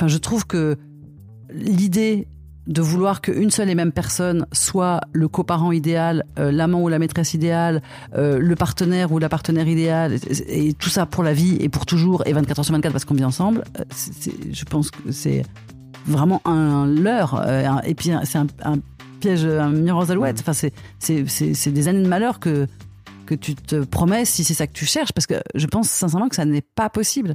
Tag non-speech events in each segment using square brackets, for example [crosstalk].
Enfin, je trouve que l'idée de vouloir qu'une seule et même personne soit le coparent idéal, euh, l'amant ou la maîtresse idéale, euh, le partenaire ou la partenaire idéale, et, et tout ça pour la vie et pour toujours, et 24 heures sur 24 parce qu'on vit ensemble, euh, je pense que c'est vraiment un leurre. un- et puis c'est un, un piège, un mur aux alouettes. Enfin, c'est des années de malheur que, que tu te promets si c'est ça que tu cherches, parce que je pense sincèrement que ça n'est pas possible.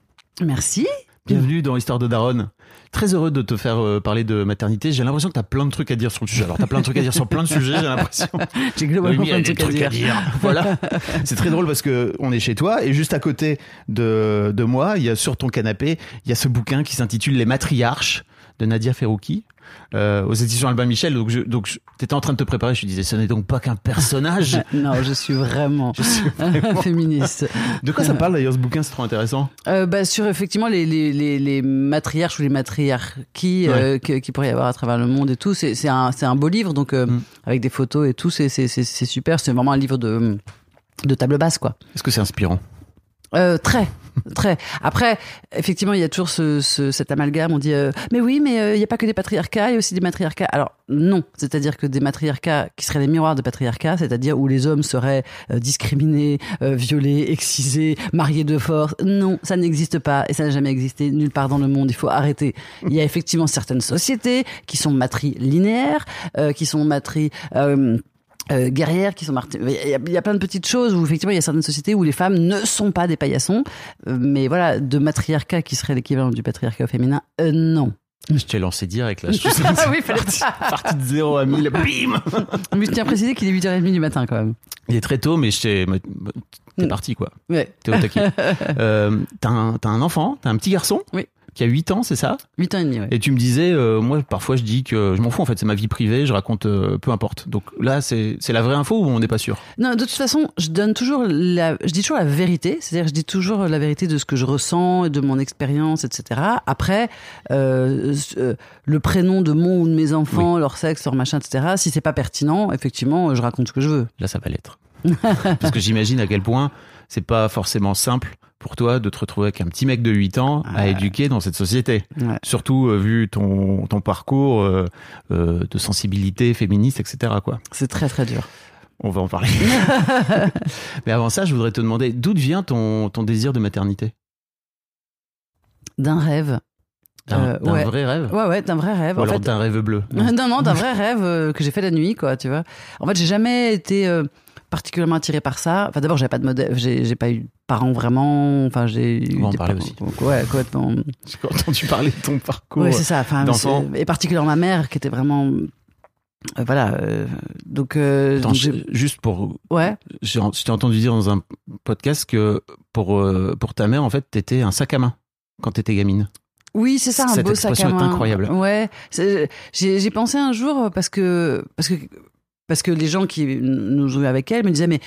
Merci. Bienvenue dans Histoire de Daronne. Très heureux de te faire euh, parler de maternité. J'ai l'impression que tu as plein de trucs à dire sur le sujet. Alors, tu as plein de trucs à dire sur plein de [laughs] sujets, j'ai l'impression. J'ai globalement plein de a des trucs à dire. Voilà. C'est très drôle parce que on est chez toi et juste à côté de, de moi, il y a sur ton canapé, il y a ce bouquin qui s'intitule Les matriarches de Nadia Ferrouki. Euh, aux éditions Albin Michel, donc je, donc je- t'étais en train de te préparer. Je te disais, ce n'est donc pas qu'un personnage. [laughs] Non, je suis vraiment, [laughs] Je suis vraiment- [laughs] féministe. De quoi ça parle d'ailleurs ce bouquin? C'est trop intéressant. Euh, bah, sur effectivement les, les, les, les matriarches ou les matriarchies euh, que- qu'il pourrait y avoir à travers le monde et tout. C'est c'est un, c'est un beau livre, donc Mm. avec des photos et tout, c'est c'est- c'est- c'est super. C'est vraiment un livre de, de table basse, quoi. Est-ce que c'est inspirant? Euh, très, très. Après, effectivement, il y a toujours ce, ce- cet amalgame. On dit, euh, mais oui, mais euh, il n'y a pas que des patriarcats, il y a aussi des matriarcats. Alors non, c'est-à-dire que des matriarcats qui seraient les miroirs de patriarcats, c'est-à-dire où les hommes seraient euh, discriminés, euh, violés, excisés, mariés de force. Non, ça n'existe pas et ça n'a jamais existé nulle part dans le monde. Il faut arrêter. Il y a effectivement certaines sociétés qui sont matrilinéaires, euh, qui sont matri euh, guerrières qui sont marty- il y, a, il y a plein de petites choses où effectivement il y a certaines sociétés où les femmes ne sont pas des paillassons Euh, mais voilà de matriarcat qui serait l'équivalent du patriarcat au féminin euh, non Je t'ai lancé direct là. [laughs] Je suis Ah oui, parti, [laughs] parti de 0 à 1000. Bim mais je tiens à préciser qu'il est 8h30 du matin quand même Il est très tôt, mais je t'ai- t'es Mm. parti quoi. ouais T'es au taquet. [laughs] t'as un, t'as un enfant, t'as un petit garçon Oui. Qui a 8 ans, c'est ça 8 ans et demi ouais. Et tu me disais, euh, moi parfois je dis que je m'en fous en fait, c'est ma vie privée, je raconte euh, peu importe. Donc là, c'est la vraie info ou on n'est pas sûr? Non, de toute façon, je donne toujours la, je dis toujours la vérité, c'est-à-dire je dis toujours la vérité de ce que je ressens, de mon expérience, etc. Après, euh, euh, le prénom de mon ou de mes enfants, leur sexe, leur machin, etc. Si c'est pas pertinent, effectivement, je raconte ce que je veux. Là, ça va l'être. [laughs] Parce que j'imagine à quel point c'est pas forcément simple pour toi de te retrouver avec un petit mec de 8 ans à Ouais. éduquer dans cette société. Ouais. Surtout euh, vu ton, ton parcours euh, euh, de sensibilité féministe, etc. Quoi. C'est très très dur. On va en parler. [laughs] Mais avant ça, je voudrais te demander d'où vient ton, ton désir de maternité? D'un rêve. D'un ouais. vrai rêve? Ouais, ouais, d'un vrai rêve. Ou en alors d'un rêve bleu [laughs] non, non, d'un vrai rêve que j'ai fait la nuit, quoi, tu vois. En fait, j'ai jamais été particulièrement attirée par ça. Enfin, d'abord, j'avais pas de modèle, j'ai pas eu de parents vraiment. Enfin, j'ai eu On en parler aussi. Ouais, complètement. J'ai entendu parler de ton parcours. Ouais, c'est ça. Enfin, et particulièrement ma mère, qui était vraiment. euh, voilà. euh, donc, euh, Attends, donc juste pour. ouais. j'ai- Je t'ai entendu dire dans un podcast que pour, pour ta mère, en fait, t'étais un sac à main quand t'étais gamine. Oui, c'est ça, un Cette beau sac à expression est main. incroyable. Ouais, j'ai pensé un jour parce que parce que parce que les gens qui nous jouaient avec elle me disaient mais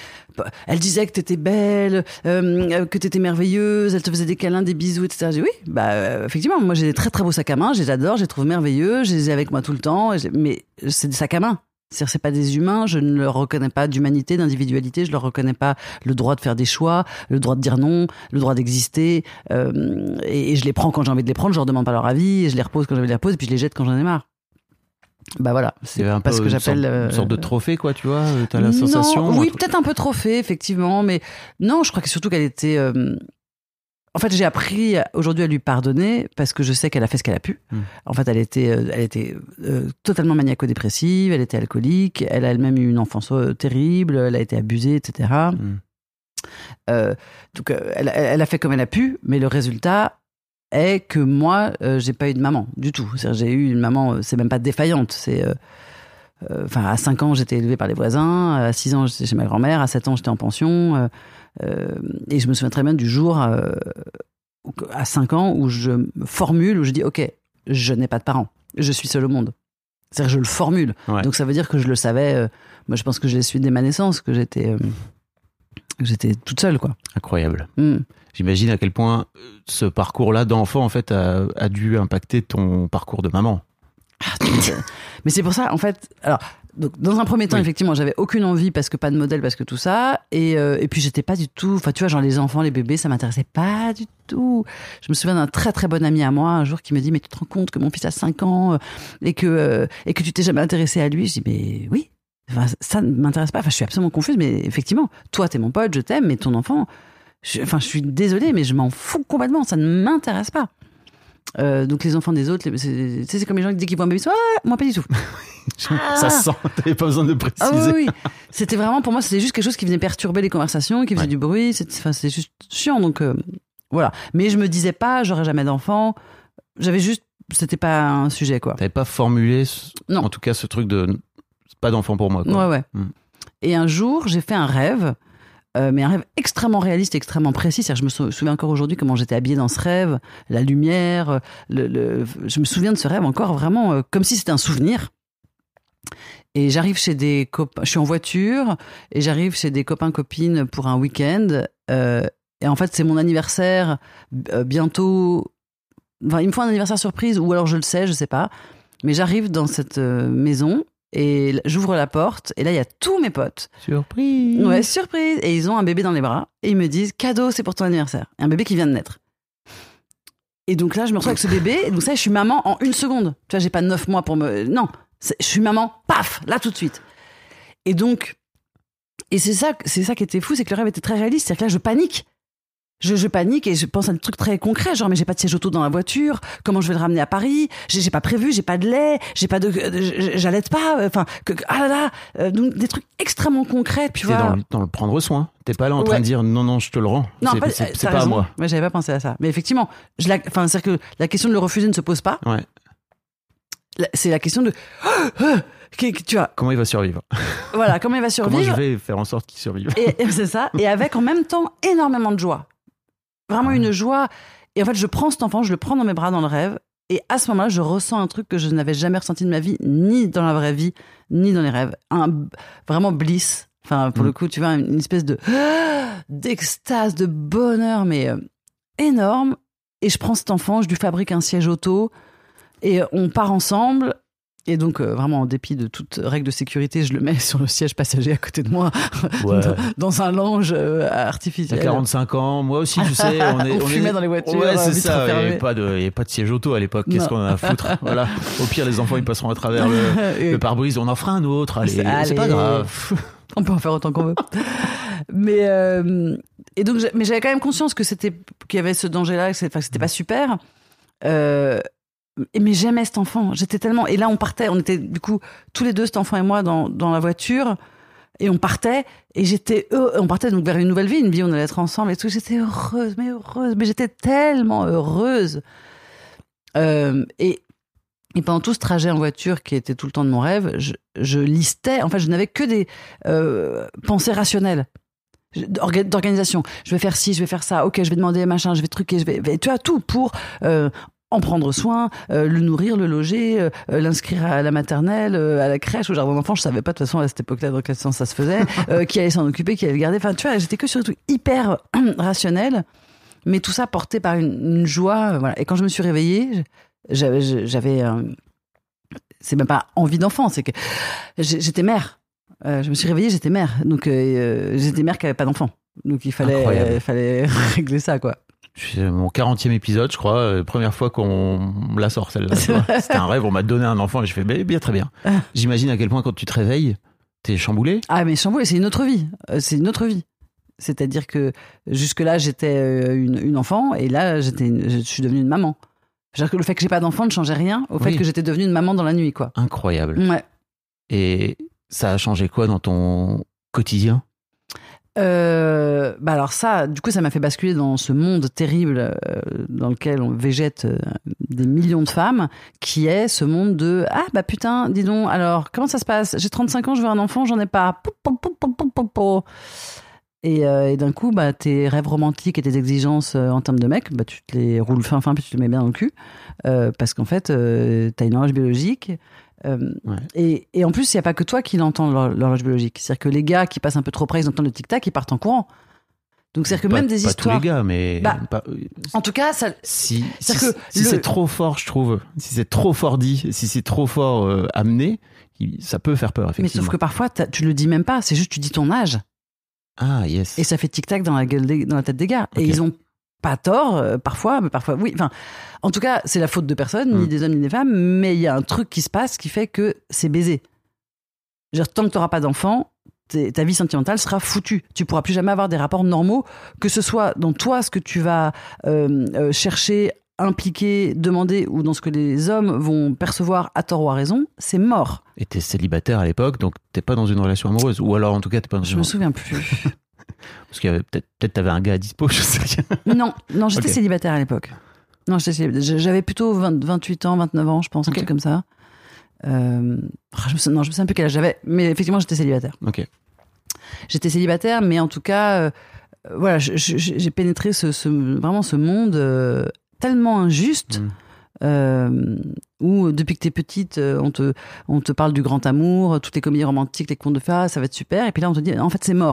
elle disait que t'étais belle, euh, que t'étais merveilleuse, elle te faisait des câlins, des bisous, etc. J'ai dit, oui, bah euh, effectivement, moi j'ai des très très beaux sacs à main, je les adore, je les trouve merveilleux, je les ai avec moi tout le temps, mais c'est des sacs à main. C'est-à-dire, c'est pas des humains, je ne leur reconnais pas d'humanité, d'individualité, je leur reconnais pas le droit de faire des choix, le droit de dire non, le droit d'exister, euh, et, je les prends quand j'ai envie de les prendre, je leur demande pas leur avis, je les repose quand j'ai envie de les reposer, puis je les jette quand j'en ai marre. Bah voilà, c'est un pas peu ce que une j'appelle sorte, euh, une sorte de trophée, quoi, tu vois. euh, T'as la non, sensation. Oui, peut-être un peu trophée, effectivement, mais non, je crois que surtout qu'elle était. euh, En fait, j'ai appris aujourd'hui à lui pardonner parce que je sais qu'elle a fait ce qu'elle a pu. Hmm. En fait, elle était, elle était euh, totalement maniaco-dépressive, elle était alcoolique, elle a elle-même eu une enfance euh, terrible, elle a été abusée, etc. Hmm. Euh, donc, elle a fait comme elle a pu, mais le résultat est que moi, euh, j'ai pas eu de maman du tout. J'ai eu une maman, euh, c'est même pas défaillante, c'est. euh, euh, Enfin, à 5 ans, j'étais élevée par les voisins. À 6 ans, j'étais chez ma grand-mère. À 7 ans, j'étais en pension. et je me souviens très bien du jour, à 5 ans, où je formule, où je dis, OK, je n'ai pas de parents. Je suis seule au monde. C'est-à-dire, je le formule. Ouais. Donc, ça veut dire que je le savais. moi, je pense que je l'ai su dès ma naissance, que j'étais, que j'étais toute seule, quoi. Incroyable. Hmm. J'imagine à quel point euh, ce parcours-là d'enfant, en fait, a, a dû impacter ton parcours de maman. Mais c'est pour ça, en fait. Alors, donc, dans un premier temps, Oui. effectivement, j'avais aucune envie parce que pas de modèle, parce que tout ça. Et, euh, et puis, j'étais pas du tout. Enfin, tu vois, genre les enfants, les bébés, ça m'intéressait pas du tout. Je me souviens d'un très très bon ami à moi un jour qui me dit Mais tu te rends compte que mon fils a 5 ans euh, et que, euh, et que tu t'es jamais intéressé à lui? Je dis Mais oui. Enfin, ça ne m'intéresse pas. Enfin, je suis absolument confuse, mais effectivement, toi, t'es mon pote, je t'aime, mais ton enfant, je, enfin, je suis désolée, mais je m'en fous complètement. Ça ne m'intéresse pas. Euh, donc les enfants des autres, c'est comme les gens qui disent qu'ils voient un bébé, ah, moi pas du tout. [laughs] Ça se sent, t'avais pas besoin de préciser. Ah oui, oui. C'était vraiment, pour moi, c'était juste quelque chose qui venait perturber les conversations, qui faisait Ouais. du bruit. C'est enfin, c'est juste chiant. Donc, euh, voilà. Mais je me disais pas, j'aurais jamais d'enfant. J'avais juste, c'était pas un sujet, quoi. T'avais pas formulé, Non. en tout cas, ce truc de pas d'enfant pour moi. Quoi. Ouais, ouais. Mm. Et un jour, j'ai fait un rêve, euh, mais un rêve extrêmement réaliste, extrêmement précis. Je me sou- souviens encore aujourd'hui comment j'étais habillée dans ce rêve, la lumière. Le, le- Je me souviens de ce rêve encore vraiment euh, comme si c'était un souvenir. Et j'arrive chez des copains, je suis en voiture et j'arrive chez des copains copines pour un week-end. euh, et en fait, c'est mon anniversaire bientôt. Enfin, il me faut un anniversaire surprise ou alors je le sais, je sais pas. Mais j'arrive dans cette maison et j'ouvre la porte et là il y a tous mes potes. Surprise. Ouais, surprise. Et ils ont un bébé dans les bras et ils me disent cadeau, c'est pour ton anniversaire. Un bébé qui vient de naître. Et donc là, je me retrouve avec ce bébé. Et donc ça, je suis maman en une seconde. Tu vois, j'ai pas neuf mois pour me. Non, je suis maman. Paf, là tout de suite. Et donc, et c'est ça, c'est ça qui était fou, c'est que le rêve était très réaliste. C'est-à-dire que là, je panique. Je, je panique et je pense à des trucs très concrets, genre mais j'ai pas de siège auto dans la voiture, comment je vais le ramener à Paris? J'ai pas prévu, j'ai pas de lait, j'ai pas de, de- j'allaite pas, euh, enfin que, ah là là, euh, donc des trucs extrêmement concrets, tu vois. dans le, dans le prendre soin. T'es pas là en train de dire non, non, je te le rends. Non, c'est pas à moi. Ouais, j'avais pas pensé à ça. Mais effectivement, je la, enfin, c'est que la question de le refuser ne se pose pas. Ouais. C'est la question de, [gasps] tu vois, Comment il va survivre? Voilà, comment il va [laughs] Comment je survivre? vais faire en sorte qu'il survive? Et, et c'est ça. Et avec en même temps énormément de joie. Vraiment une joie. Et en fait, je prends cet enfant, je le prends dans mes bras dans le rêve. Et à ce moment-là, je ressens un truc que je n'avais jamais ressenti de ma vie, ni dans la vraie vie, ni dans les rêves. Un vraiment bliss. Enfin, pour Mm. le coup, tu vois, une espèce de [gasps] d'extase, de bonheur, mais euh, énorme. Et je prends cet enfant, je lui fabrique un siège auto, et on part ensemble. Et donc, euh, vraiment, en dépit de toute règle de sécurité, je le mets [laughs] sur le siège passager à côté de moi, [laughs] Ouais. dans, dans un lounge euh, artificiel. 45 ans, moi aussi, tu sais, on est. [laughs] On fumait dans les voitures, Ouais, c'est vitres ça. Il n'y avait pas de, il y avait pas de siège auto à l'époque. Qu'est-ce qu'on en a à foutre Voilà. Au pire, les enfants, ils passeront à travers le, le pare-brise. On en fera un autre. Allez, c'est pas grave. On peut en faire autant qu'on veut. Mais euh, et donc, mais j'avais quand même conscience que c'était qu'il y avait ce danger-là, que enfin, que c'était pas super. Euh, mais j'aimais cet enfant. J'étais tellement. Et là, on partait. On était du coup tous les deux, cet enfant et moi, dans, la voiture. Et on partait. Et j'étais. On partait donc vers une nouvelle vie, une vie où on allait être ensemble et tout. J'étais heureuse, mais heureuse. Mais j'étais tellement heureuse. Euh, et, et pendant tout ce trajet en voiture, qui était tout le temps de mon rêve, je, listais. En fait, je n'avais que des euh, pensées rationnelles d'organisation. Je vais faire ci, je vais faire ça. Ok, je vais demander machin, je vais truquer, je vais. Tu as tout pour. euh, en prendre soin, euh, le nourrir, le loger, euh, l'inscrire à la maternelle, euh, à la crèche, au jardin d'enfants. Je savais pas de toute façon à cette époque-là dans quel sens ça se faisait, [laughs] qui allait s'en occuper, qui allait le garder. Enfin, tu vois, j'étais que sur des trucs hyper [clears throat] rationnel, mais tout ça porté par une, une joie. Voilà. Et quand je me suis réveillée, j'avais, c'est même pas envie d'enfant, c'est que j'étais mère. Je me suis réveillée, j'étais mère. Donc, j'étais mère qui avait pas d'enfant. Donc, il fallait, fallait [laughs] régler ça, quoi. C'est mon 40e épisode, je crois. euh, première fois qu'on la sort, celle-là. [laughs] C'était un rêve, on m'a donné un enfant et je fais, mais bien, très bien. J'imagine à quel point quand tu te réveilles, t'es chamboulé. Ah, mais chamboulé, c'est une autre vie. Euh, C'est une autre vie. C'est-à-dire que jusque-là, j'étais euh, une, une enfant et là, j'étais je suis devenue une maman. C'est-à-dire que le fait que j'ai pas d'enfant ne changeait rien au fait Oui. que j'étais devenue une maman dans la nuit, quoi. Incroyable. Ouais. Et ça a changé quoi dans ton quotidien? Euh, bah alors ça, du coup, ça m'a fait basculer dans ce monde terrible euh, dans lequel on végète euh, des millions de femmes, qui est ce monde de ah bah putain, dis donc, alors comment ça se passe? J'ai 35 ans, je veux un enfant, j'en ai pas. Et, euh, et d'un coup, bah, tes rêves romantiques et tes exigences en termes de mec, bah, tu te les roules fin fin puis tu te les mets bien dans le cul, parce qu'en fait, t'as une horloge biologique. Euh, Ouais. et, et en plus, il n'y a pas que toi qui l'entends, l'hor- l'horloge biologique. C'est-à-dire que les gars qui passent un peu trop près, ils entendent le tic-tac, ils partent en courant. Donc, c'est-à-dire que Pas- même des pas histoires. tous les gars, mais Bah, pas- En tout cas, ça, si, c'est trop fort, je trouve, si c'est trop fort dit, si c'est trop fort euh, amené, ça peut faire peur, mais effectivement. sauf que parfois, tu le dis même pas, c'est juste tu dis ton âge. Ah, yes. Et ça fait tic-tac dans la gueule, des- dans la tête des gars. Et ils ont pas tort, euh, parfois, mais parfois, oui. Enfin, en tout cas, c'est la faute de personne, ni Mm. des hommes, ni des femmes, mais il y a un truc qui se passe qui fait que c'est baisé. Dire, tant que tu n'auras pas d'enfant, ta vie sentimentale sera foutue. Tu pourras plus jamais avoir des rapports normaux, que ce soit dans toi, ce que tu vas euh, euh, chercher, impliquer, demander, ou dans ce que les hommes vont percevoir à tort ou à raison, c'est mort. Et t'es célibataire à l'époque, donc t'es pas dans une relation amoureuse. Ou alors, en tout cas, t'es pas dans Je une... me souviens plus. [laughs] Parce qu'il y avait peut-être, peut-être t'avais un gars à dispo, [laughs] je sais rien. Non, non, j'étais célibataire à l'époque. Non. J'avais plutôt 20 28 ans, 29 ans, je pense, un Ok. truc comme ça. Euh, ah, je me souviens, non, je me souviens plus quel âge j'avais, mais effectivement, j'étais célibataire. Ok. J'étais célibataire, mais en tout cas, euh, voilà, j'ai pénétré ce, ce- vraiment ce monde euh, tellement injuste. Mm. euh, où depuis que t'es petite, on te, on te parle du grand amour, toutes les comédies romantiques, les contes de fées, ah, ça va être super, et puis là on te dit, en fait c'est mort.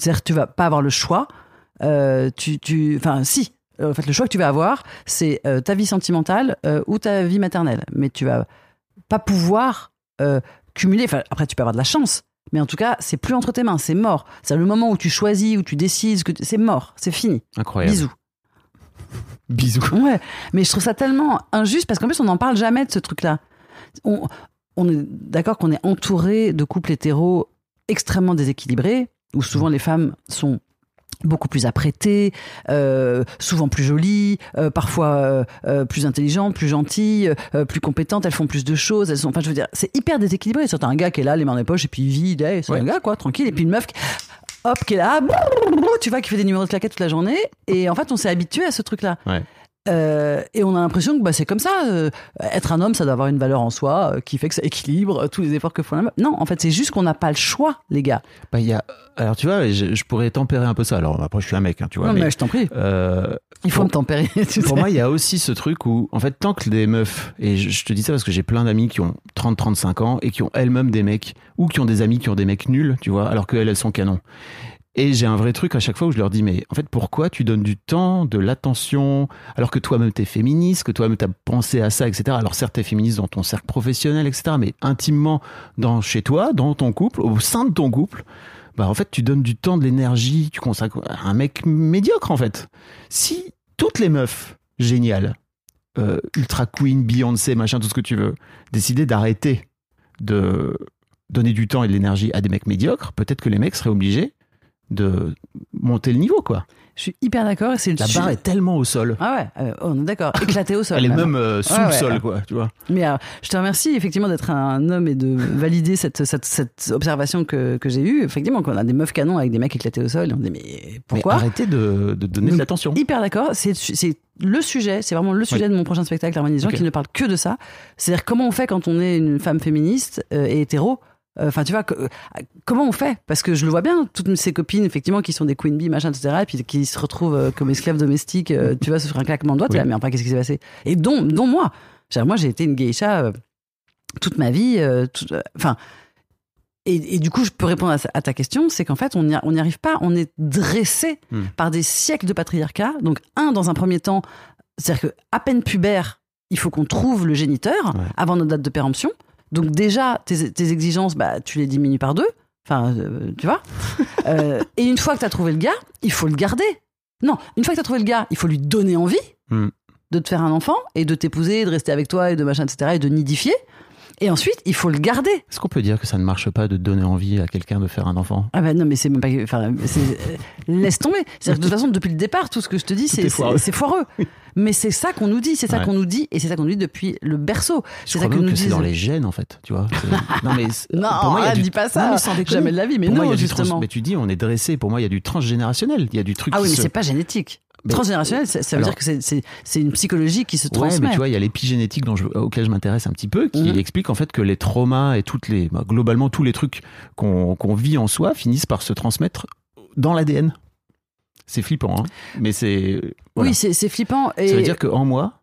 C'est-à-dire que tu vas pas avoir le choix. Euh, tu, tu, enfin, si. Euh, En fait, le choix que tu vas avoir, c'est euh, ta vie sentimentale euh, ou ta vie maternelle. Mais tu vas pas pouvoir cumuler. Enfin, après, tu peux avoir de la chance. Mais en tout cas, c'est plus entre tes mains, c'est mort. C'est le moment où tu choisis, où tu décides, que c'est mort, c'est fini. Incroyable. Bisous. Bisous. [laughs] Ouais, mais je trouve ça tellement injuste parce qu'en plus on n'en parle jamais de ce truc-là. On, on est d'accord qu'on est entouré de couples hétéros extrêmement déséquilibrés où souvent les femmes sont beaucoup plus apprêtées, euh, souvent plus jolies, euh, parfois euh, plus intelligentes, plus gentilles, plus compétentes, elles font plus de choses, elles sont, enfin je veux dire, c'est hyper déséquilibré. C'est un gars qui est là, les mains dans les poches, et puis il vit, c'est Ouais. un gars quoi, tranquille, et puis une meuf qui, hop, qui est là, tu vois, qui fait des numéros de claquettes toute la journée, et en fait on s'est habitué à ce truc-là. Ouais. Euh, et on a l'impression que bah, c'est comme ça. euh, être un homme, ça doit avoir une valeur en soi euh, qui fait que ça équilibre tous les efforts que font la meuf. Non, en fait, c'est juste qu'on n'a pas le choix, les gars. Bah, y a... Alors, tu vois, je, je pourrais tempérer un peu ça. Alors, après, je suis un mec, hein, tu vois. non, mais, mais, je t'en prie, il faut pour- me tempérer. [laughs] tu Pour sais. moi, il y a aussi ce truc où, en fait, tant que des meufs, et je, je te dis ça parce que j'ai plein d'amis qui ont 30-35 ans et qui ont elles-mêmes des mecs, ou qui ont des amis qui ont des mecs nuls, tu vois, alors qu'elles, elles sont canons. Et j'ai un vrai truc à chaque fois où je leur dis, mais en fait, pourquoi tu donnes du temps, de l'attention, alors que toi-même t'es féministe, que toi-même t'as pensé à ça, etc. Alors certes, t'es féministe dans ton cercle professionnel, etc. Mais intimement, dans, chez toi, dans ton couple, au sein de ton couple, bah en fait, tu donnes du temps, de l'énergie, tu consacres à un mec médiocre, en fait. Si toutes les meufs géniales, euh, Ultra Queen, Beyoncé, machin, tout ce que tu veux, décidaient d'arrêter de donner du temps et de l'énergie à des mecs médiocres, peut-être que les mecs seraient obligés de monter le niveau, quoi. Je suis hyper d'accord. C'est La barre est tellement au sol. Ah ouais, euh, on est d'accord. Éclaté au sol. Elle est même. euh, sous Ouais, le ouais. sol, quoi, tu vois. Mais euh, je te remercie effectivement d'être un homme et de valider cette, cette, cette observation que, que j'ai eue. Effectivement, qu'on a des meufs canons avec des mecs éclatés au sol. Et on dit mais pourquoi? Mais arrêtez de, de donner de l'attention. Hyper d'accord. C'est c'est le sujet. C'est vraiment le sujet de mon prochain spectacle. Harmonie des gens Ok. qui ne parle que de ça. C'est-à-dire comment on fait quand on est une femme féministe euh, et hétéro? Euh, Enfin, tu vois, que- euh, comment on fait? Parce que je le vois bien, toutes ces copines, effectivement, qui sont des queen bee, machin, etc., et puis qui se retrouvent euh, comme esclaves domestiques, tu vois, sur un claquement de doigts, Oui. là, mais enfin, qu'est-ce qui s'est passé? Et dont, dont moi. Moi, j'ai été une geisha toute ma vie. Enfin. et, et du coup, je peux répondre à, ta question, c'est qu'en fait, on n'y on arrive pas. On est dressé Hmm. par des siècles de patriarcat. Donc, un, dans un premier temps, c'est-à-dire que à peine pubère, il faut qu'on trouve le géniteur Ouais. avant notre date de péremption. Donc déjà, tes, tes exigences, bah, tu les diminues par deux. Enfin, euh, tu vois. [laughs] Euh, et une fois que tu as trouvé le gars, il faut le garder. Non, une fois que tu as trouvé le gars, il faut lui donner envie Hmm. de te faire un enfant et de t'épouser, de rester avec toi et de machin, etc. et de nidifier. Et ensuite, il faut le garder. Est-ce qu'on peut dire que ça ne marche pas de donner envie à quelqu'un de faire un enfant? Ah bah non, mais c'est même pas. Enfin, euh, laisse tomber. C'est-à-dire que de toute façon, depuis le départ, tout ce que je te dis, c'est est foireux. Mais c'est ça qu'on nous dit, c'est ça Ouais. qu'on nous dit, et c'est ça qu'on nous dit depuis le berceau. C'est ça que nous c'est disent. dans les gènes, en fait, tu vois. [laughs] Non, mais Non, pour moi, il y a arrête, du- dis pas ça. Non, mais sans. Jamais de la vie. Mais Pour moi, non, trans- justement. Mais tu dis, on est dressé. Pour moi, il y a du transgénérationnel. Il y a du truc Ah oui, mais se- c'est pas génétique. Transgénérationnel, ça, ça veut Alors- dire que c'est- une psychologie qui se Ouais, transmet. mais tu vois, il y a l'épigénétique dont je, auquel je m'intéresse un petit peu, qui Mhm. explique en fait que les traumas et toutes les, bah, globalement tous les trucs qu'on vit en soi finissent par se transmettre dans l'ADN. C'est flippant, hein mais c'est. voilà. Oui, c'est c'est flippant. Et Ça veut dire qu'en moi,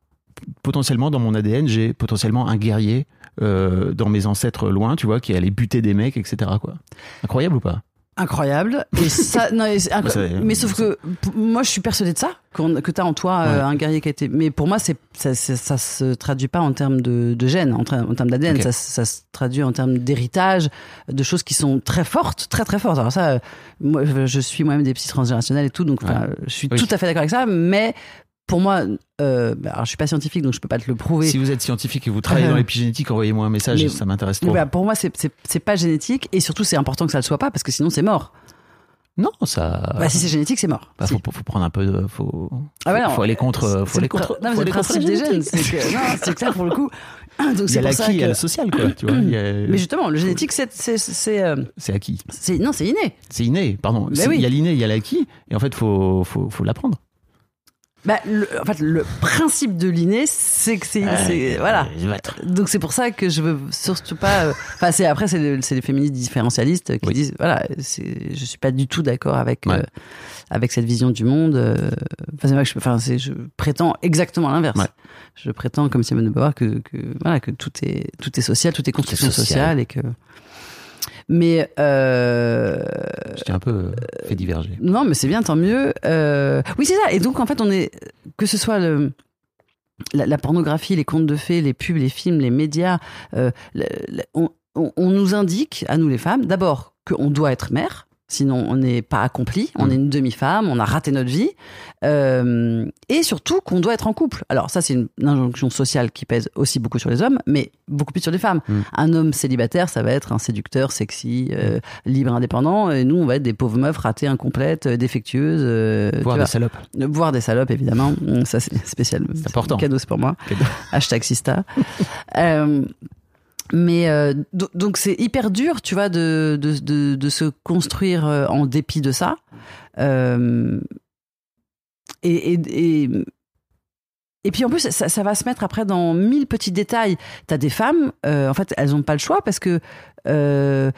potentiellement dans mon ADN, j'ai potentiellement un guerrier euh, dans mes ancêtres loin, tu vois, qui allait buter des mecs, etc. Quoi. Incroyable ou pas? Incroyable. Et [laughs] ça, non, et c'est incro- ça- mais sauf que moi, je suis persuadée de ça, que tu as en toi euh, un guerrier qui a été. Mais pour moi, c'est ça, ça se traduit pas en termes de, de gènes, en, termes d'ADN. Ça, ça se traduit en termes d'héritage, de choses qui sont très fortes, très très fortes. Alors ça, euh, moi, je suis moi-même des psy transgénérationnels et tout, donc je suis Oui. tout à fait d'accord avec ça. Mais pour moi, euh, bah, alors, je suis pas scientifique, donc je peux pas te le prouver. Si vous êtes scientifique et vous travaillez Euh, dans l'épigénétique, envoyez-moi un message, mais- ça m'intéresse trop. pour moi, c'est- pas génétique et surtout, c'est important que ça le soit pas parce que sinon, c'est mort. Non, ça. Bah, si c'est génétique, c'est mort. Bah, Si. faut, faut prendre un peu de. Faut, Ah faut, non, faut aller contre. Faut aller le contre. Non, mais c'est le principe des gènes. C'est que, clair pour le coup. [laughs] Donc Il y a ça l'acquis, il y a que- le social, quoi. Tu vois, il y a- [clears throat] Mais justement, le génétique, c'est c'est euh, acquis. non, c'est inné. C'est inné, pardon. Oui. Il y a l'inné, il y a l'acquis, et en fait, faut, faut, faut l'apprendre. Bah, le, en fait, le principe de l'inné, c'est que c'est c'est- voilà. Donc c'est pour ça que je veux surtout pas. euh, Enfin, c'est après c'est le- c'est les féministes différentialistes qui Oui. disent voilà, je suis pas du tout d'accord avec Ouais. euh, avec cette vision du monde. euh, Enfin, c'est vrai que je, enfin, je prétends exactement l'inverse. Ouais. Je prétends comme Simone de Beauvoir que, que voilà que tout est tout est social, tout est construction social. sociale et que. Mais euh, Je t'ai un peu euh, fait diverger. non, mais c'est bien, tant mieux. Euh, oui, c'est ça. Et donc, en fait, on est que ce soit le, la, la pornographie, les contes de fées, les pubs, les films, les médias, euh, le- le- on, on- on nous indique à nous les femmes, d'abord qu'on doit être mère. Sinon, on n'est pas accompli, on Mm. est une demi-femme, on a raté notre vie. Euh, et surtout qu'on doit être en couple. Alors ça, c'est une, injonction sociale qui pèse aussi beaucoup sur les hommes, mais beaucoup plus sur les femmes. Mm. Un homme célibataire, ça va être un séducteur, sexy, euh, libre, indépendant. Et nous, on va être des pauvres meufs ratées, incomplètes, euh, défectueuses. euh, tu Voir vois. des salopes. Euh, Voir des salopes, évidemment. Mm, Ça, c'est spécial. C'est important. Cadeau, c'est pour moi. Hashtag Sista. [laughs] Mais euh, do- donc c'est hyper dur, tu vois, de, de, de, se construire euh, en dépit de ça. Euh, et, et, et, puis en plus, ça, va se mettre après dans mille petits détails. T'as des femmes, en fait, elles n'ont pas le choix parce que euh,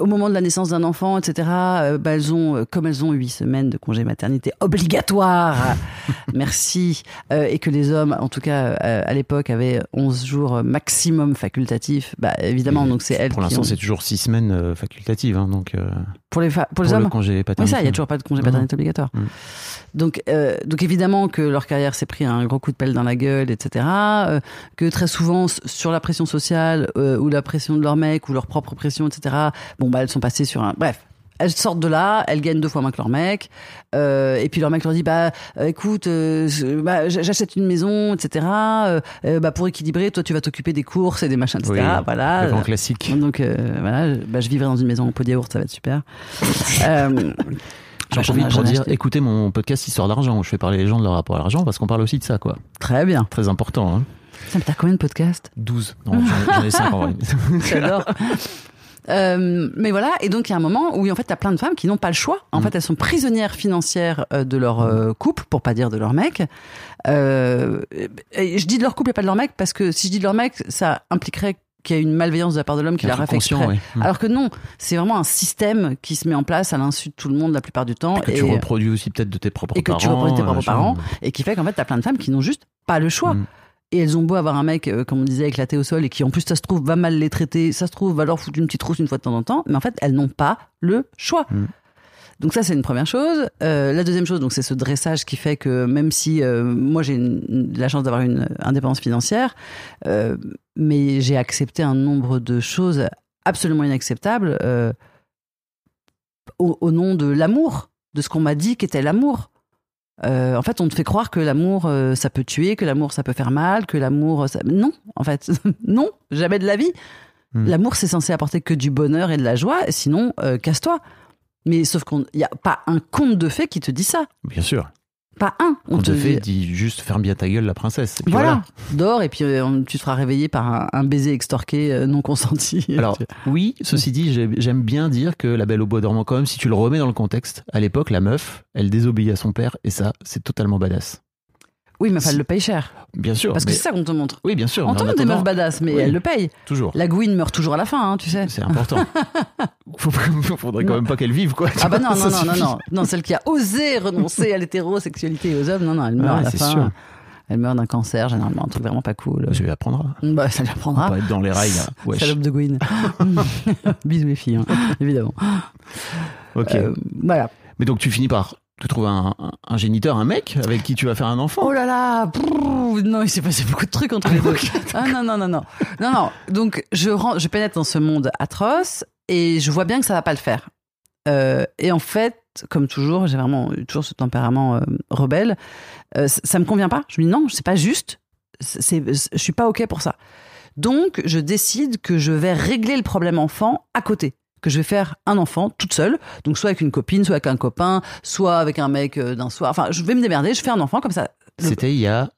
au moment de la naissance d'un enfant, etc., euh, bah, elles ont, euh, comme elles ont huit semaines de congé maternité obligatoire, [laughs] merci, euh, et que les hommes, en tout cas à l'époque, avaient 11 jours maximum facultatifs, bah, évidemment, Et donc c'est elles Pour l'instant, ont- c'est toujours six semaines facultatives. hein, donc, pour les, fa- pour pour les le hommes. congé Oui, paternité. ça, il n'y a toujours pas de congé paternité obligatoire. Mm. Donc, donc évidemment que leur carrière s'est pris un gros coup de pelle dans la gueule, etc. que très souvent, sur la pression sociale ou la pression de leur mec ou leur propre pression, etc. Bon, bah, elles sont passées sur un. Bref. Elles sortent de là, elles gagnent deux fois moins que leur mec, euh, et puis leur mec leur dit bah euh, écoute, euh, bah, j'achète une maison, etc. Euh, bah pour équilibrer, toi tu vas t'occuper des courses et des machins, etc. Oui, voilà. Le grand classique. Donc voilà, je- bah, je vivrai dans une maison en pot de yaourt, ça va être super. [laughs] euh, J'en j'en ai- profite pour dire, acheté. écoutez mon podcast Histoire d'argent où je fais parler les gens de leur rapport à l'argent parce qu'on parle aussi de ça, quoi. Très bien. Très important. Hein. Putain, mais t'as combien de podcasts? 12. Non, j'en ai 5 en vrai. [laughs] J'adore. Euh, mais voilà, et donc il y a un moment où en fait t'as plein de femmes qui n'ont pas le choix. En Mm. fait, elles sont prisonnières financières euh, de leur euh, couple, pour pas dire de leur mec. Euh, et je dis de leur couple et pas de leur mec parce que si je dis de leur mec, ça impliquerait qu'il y a une malveillance de la part de l'homme qui l'a ouais. Mm. Alors que non, c'est vraiment un système qui se met en place à l'insu de tout le monde la plupart du temps. que et, tu reproduis aussi peut-être de tes propres et que parents. tu reproduis tes propres parents, et qui fait qu'en fait, t'as plein de femmes qui n'ont juste pas le choix. Mm. Et elles ont beau avoir un mec, euh, comme on disait, éclaté au sol, et qui en plus, ça se trouve, va mal les traiter, ça se trouve, va leur foutre une petite rousse une fois de temps en temps, mais en fait, elles n'ont pas le choix. Mm. Donc ça, c'est une première chose. Euh, la deuxième chose, donc c'est ce dressage qui fait que même si euh, moi j'ai la chance d'avoir une indépendance financière, euh, mais j'ai accepté un nombre de choses absolument inacceptables au, au nom de l'amour, de ce qu'on m'a dit qu'était l'amour. Euh, en fait, on te fait croire que l'amour, euh, ça peut tuer, que l'amour, ça peut faire mal, que l'amour, ça... non, en fait, [laughs] non, jamais de la vie. Hmm. L'amour, c'est censé apporter que du bonheur et de la joie, sinon, euh, casse-toi. Mais sauf qu'il n'y a pas un conte de fées qui te dit ça. Bien sûr. Pas un. On te fait, dit juste ferme bien ta gueule la princesse. Et puis Voilà, dors et puis euh, tu te feras réveiller par un, un baiser extorqué euh, non consenti. [laughs] Alors, oui, ceci dit, j'ai- j'aime bien dire que La Belle au Bois dormant, quand même, si tu le remets dans le contexte, à l'époque, la meuf, elle désobéit à son père, et ça, c'est totalement badass. Oui, mais enfin, elle le paye cher. Bien sûr. Parce que mais- c'est ça qu'on te montre. Oui, bien sûr. On te montre des meufs badass, mais oui. elle le paye. Toujours. La Gwyn meurt toujours à la fin, hein, tu sais. C'est important. [laughs] Faut, faudrait quand Non. même pas qu'elle vive, quoi. Ah bah non, [laughs] Ça non, non, non, non, non, celle qui a osé renoncer à l'hétérosexualité et aux hommes, non, non, elle meurt Ouais, à la c'est fin. sûr. Elle meurt d'un cancer, généralement, un truc vraiment pas cool. Je lui apprendra. Bah, ça lui On apprendra. va être dans les rails, là. [laughs] Wesh. Salope de Gwyn. Bisous les filles, hein, évidemment. Ok. Euh, voilà. Mais donc, tu finis par te trouver un, un- un géniteur, un mec avec qui tu vas faire un enfant? Oh là là brrr, Non, il s'est passé beaucoup de trucs entre les deux. [laughs] ah non, non, non, non. Non, non. Donc, je, rentre, je pénètre dans ce monde atroce et je vois bien que ça va pas le faire. Euh, et en fait, comme toujours, j'ai vraiment eu toujours ce tempérament euh, rebelle. Euh, c- ça me convient pas. Je me dis non, c'est pas juste. C'est- je suis pas OK pour ça. Donc, je décide que je vais régler le problème enfant à côté. Que je vais faire un enfant toute seule. Donc, soit avec une copine, soit avec un copain, soit avec un mec euh, d'un soir. Enfin, je vais me démerder. Je fais un enfant comme ça. Le- C'était il y a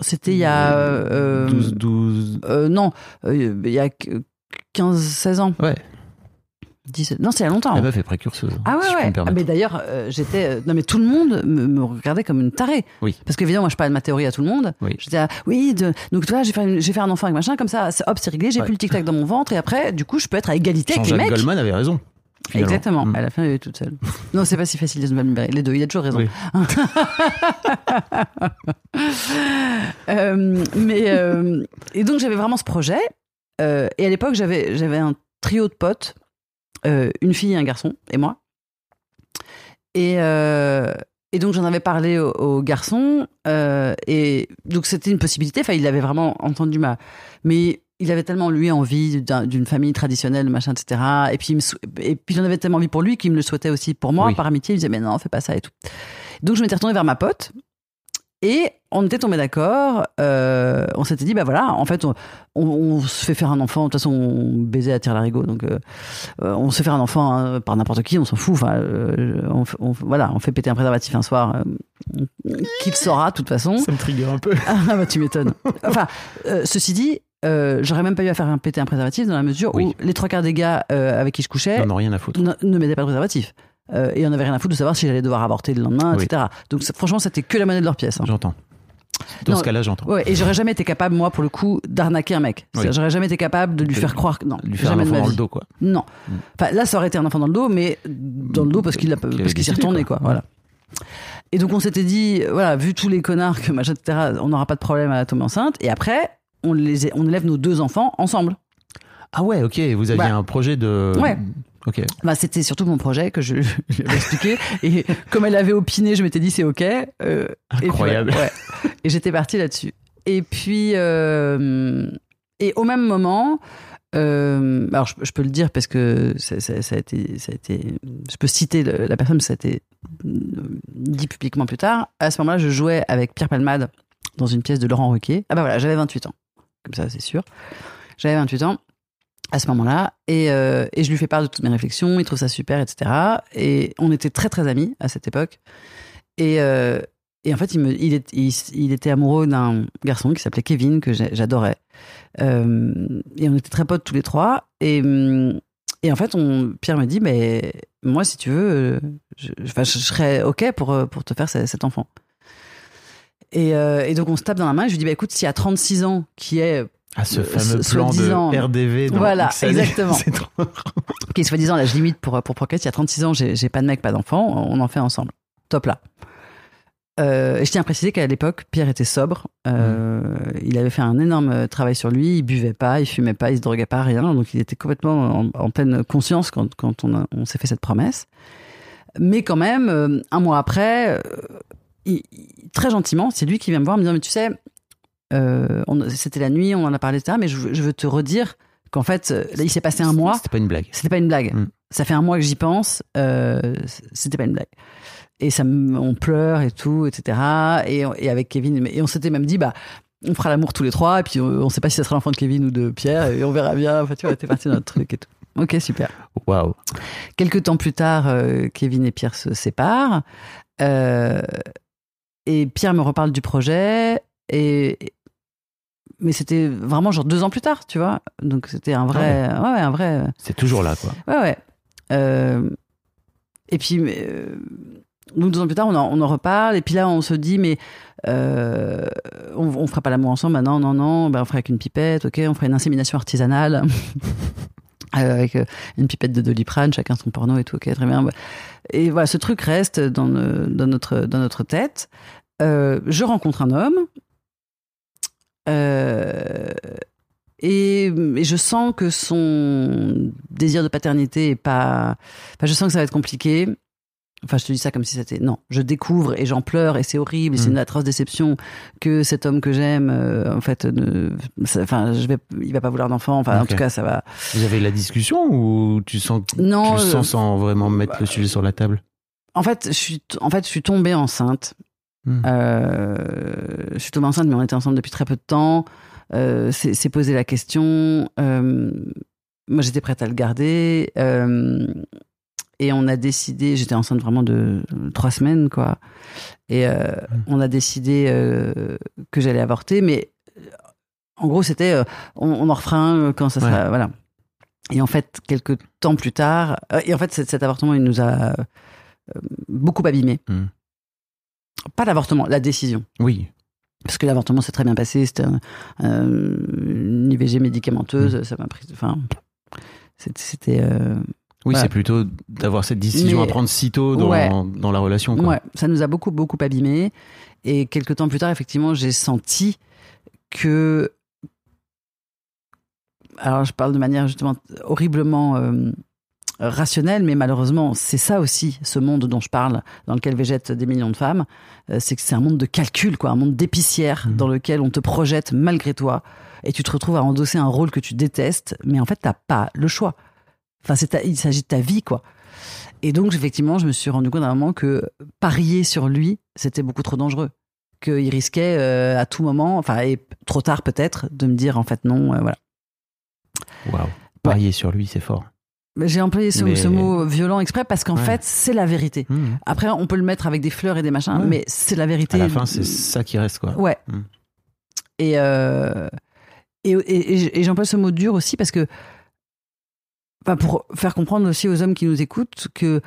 C'était il y a. euh, 12, 12. euh, non, euh, il y a 15-16 ans. Ouais, 17 Non, c'est il y a longtemps. la meuf est précurseuse. Ah ouais, si ouais. me Ah, mais d'ailleurs, euh, j'étais. euh, non, mais tout le monde me, me regardait comme une tarée. Oui. Parce qu'évidemment, moi, je parle de ma théorie à tout le monde. Oui. J'étais là, oui, de, donc toi, j'ai fait, une- j'ai fait un enfant avec machin, comme ça, c'est- hop, c'est réglé, j'ai Ouais. plus le tic-tac dans mon ventre, et après, du coup, je peux être à égalité avec les Jean-Jacques mecs. Goldman avait raison. finalement. Exactement. Mm. À la fin, elle est toute seule. [laughs] non, c'est pas si facile de se libérer. Les deux, il a toujours raison. Oui. [laughs] Euh, mais euh, et donc j'avais vraiment ce projet. euh, et à l'époque, j'avais j'avais un trio de potes, une fille et un garçon, et moi. Et euh, et donc j'en avais parlé au, au garçon. euh, et donc c'était une possibilité. Enfin, il avait vraiment entendu ma. Mais il avait tellement lui envie d'un- d'une famille traditionnelle, machin, etc. Et puis, il me sou- et puis j'en avais tellement envie pour lui qu'il me le souhaitait aussi pour moi, Oui. par amitié. Il me disait, mais non, fais pas ça et tout. Donc je m'étais retournée vers ma pote et on était tombé d'accord. euh, on s'était dit, bah voilà, en fait, on, on- on se fait faire un enfant. De toute façon, on baisait à tire larigot, donc euh, euh, on se fait faire un enfant hein, par n'importe qui, on s'en fout. Enfin, euh, on, voilà, on fait péter un préservatif un soir, qu'il saura de toute façon. Ça me trigger un peu. [laughs] Ah bah tu m'étonnes. Enfin, ceci dit, euh, j'aurais même pas eu à faire un péter un préservatif dans la mesure Oui. où les trois quarts des gars euh, avec qui je couchais N'en ont rien à foutre. ne, ne mettaient pas de préservatif. Euh, et on avait rien à foutre de savoir si j'allais devoir avorter le lendemain, Oui. etc. Donc franchement, c'était que la monnaie de leur pièce. hein. J'entends. Dans Non. ce cas-là, j'entends. Ouais, et j'aurais jamais été capable, moi, pour le coup, d'arnaquer un mec. Oui. J'aurais jamais été capable de lui faire croire que non, Lui faire un jamais de enfant dans le dos, quoi. Non. Mm. Enfin, là, ça aurait été un enfant dans le dos, mais dans le dos parce qu'il s'est décidé, retourné, quoi. quoi. Voilà. Et donc, on s'était dit, voilà, vu tous les connards que machin, etc., on n'aura pas de problème à tomber enceinte. Et après, on, les, on élève nos deux enfants ensemble. Ah ouais, ok. Vous aviez un projet de. Ouais. Ok. Bah, c'était surtout mon projet que [laughs] je, lui avais expliqué. et comme elle avait opiné, je m'étais dit, c'est OK. Euh, et Incroyable. ouais, ouais. Et j'étais partie là-dessus. Et puis, euh, et au même moment, euh, alors je, je peux le dire parce que ça, ça- ça a été, ça a été, je peux citer le- la personne, ça a été dit publiquement plus tard. À ce moment-là, je jouais avec Pierre Palmade dans une pièce de Laurent Ruquier. Ah bah voilà, j'avais 28 ans. Comme ça, c'est sûr. J'avais 28 ans à ce moment-là et, euh, et je lui fais part de toutes mes réflexions. Il trouve ça super, etc. Et on était très très amis à cette époque. Et, euh, et en fait, il, il, était amoureux d'un garçon qui s'appelait Kevin, que j'adorais. Euh, et on était très potes tous les trois. Et, hum, et en fait, Pierre me dit, mais moi, si tu veux, je, je serais OK pour, pour te faire ce- cet enfant. Et, et donc, on se tape dans la main. Je lui dis, bah, écoute, y a 36 ans, qui est, Ah, ce Euh, fameux plan de RDV. Dans Voilà, X années. exactement. [laughs] C'est trop- qui est soi-disant l'âge limite pour, pour Procreate, il y a 36 ans, j'ai pas de mec, pas d'enfant, on en fait ensemble. Top là. Euh, je tiens à préciser qu'à l'époque, Pierre était sobre. Euh, Il avait fait un énorme travail sur lui. Il buvait pas, il fumait pas, il se droguait pas, rien. Donc il était complètement en, en pleine conscience quand, quand on, on s'est fait cette promesse. Mais quand même, un mois après, il- très gentiment, c'est lui qui vient me voir me dire Mais tu sais, euh, c'était la nuit, on en a parlé, etc. Mais je, veux- je veux te redire qu'en fait, euh, là, il s'est passé un mois. C'était pas une blague. C'était pas une blague. Mm. Ça fait un mois que j'y pense. euh, c'était pas une blague. Et ça, on pleure et tout, etc. Et, avec Kevin, et on s'était même dit, bah, on fera l'amour tous les trois. Et puis on, on sait pas si ça sera l'enfant de Kevin ou de Pierre. Et on verra bien. Enfin, tu vois, t'es parti dans notre truc et tout. Ok, super. Waouh. Quelques temps plus tard, euh, Kevin et Pierre se séparent. Euh, et Pierre me reparle du projet. Et, mais c'était vraiment genre deux ans plus tard, tu vois. Donc c'était un vrai, ouais, ouais, un vrai. C'est toujours là, quoi. Ouais, ouais. Euh, et puis, mais, euh, donc deux ans plus tard, on en, on en reparle. Et puis là, on se dit, mais euh, on, on fera pas l'amour ensemble. Bah non, non, non. Bah, on fera avec une pipette, ok. On fera une insémination artisanale. [laughs] Euh, avec euh, une pipette de doliprane, chacun son porno et tout, ok, très bien. Et voilà, ce truc reste dans, le- dans, notre, dans notre tête. Euh, je rencontre un homme. Euh, et, et je sens que son désir de paternité est pas. Enfin, je sens que ça va être compliqué. Enfin, je te dis ça comme si c'était. Non, je découvre et j'en pleure et c'est horrible. et C'est Mm. une atroce déception que cet homme que j'aime, euh, en fait, ne. Enfin, je vais. Il va pas vouloir d'enfant. Enfin, en tout cas, ça va. Vous avez la discussion ou tu sens, Non. tu le euh, sens sans vraiment mettre le sujet sur la table? En fait, je suis. En fait, je suis tombée enceinte. Hmm. Euh, je suis tombée enceinte, mais on était ensemble depuis très peu de temps. Euh, c'est posé la question. Euh, moi, j'étais prête à le garder. Et on a décidé, j'étais enceinte vraiment de trois semaines, quoi. Et euh, on a décidé que j'allais avorter, mais en gros, c'était on, on en refera un quand ça sera. Voilà. Et en fait, quelques temps plus tard, et en fait, cet, cet avortement, il nous a beaucoup abîmés. Hmm. Pas l'avortement, la décision. Oui. Parce que l'avortement s'est très bien passé, c'était un- un- une IVG médicamenteuse, Mm. ça m'a pris. Enfin, c'était. c'était, euh, Oui, Voilà. c'est plutôt d'avoir cette décision Mais- à prendre si tôt dans, Ouais. dans la relation. Quoi. ouais, ça nous a beaucoup, beaucoup abîmés. Et quelques temps plus tard, effectivement, j'ai senti que. Alors, je parle de manière justement horriblement euh, rationnel, mais malheureusement, c'est ça aussi, ce monde dont je parle, dans lequel végètent des millions de femmes. Euh, c'est que c'est un monde de calcul, quoi, un monde d'épicière Mhm. dans lequel on te projette malgré toi et tu te retrouves à endosser un rôle que tu détestes, mais en fait, t'as pas le choix. Enfin, c'est ta- il s'agit de ta vie, quoi. Et donc, effectivement, je me suis rendu compte à un moment que parier sur lui, c'était beaucoup trop dangereux. Qu'il risquait euh, à tout moment, enfin, et trop tard peut-être, de me dire en fait non, euh, voilà. Waouh. Parier sur lui, c'est fort. J'ai employé ce, Mais- ce mot violent exprès parce qu'en Ouais. fait, c'est la vérité. Mhm. Après, on peut le mettre avec des fleurs et des machins, Ouais. mais c'est la À vérité. la fin, c'est ça qui reste, quoi. Ouais. Mm. Et, euh, et, et, et- et j'emploie ce mot dur aussi parce que, enfin, pour faire comprendre aussi aux hommes qui nous écoutent que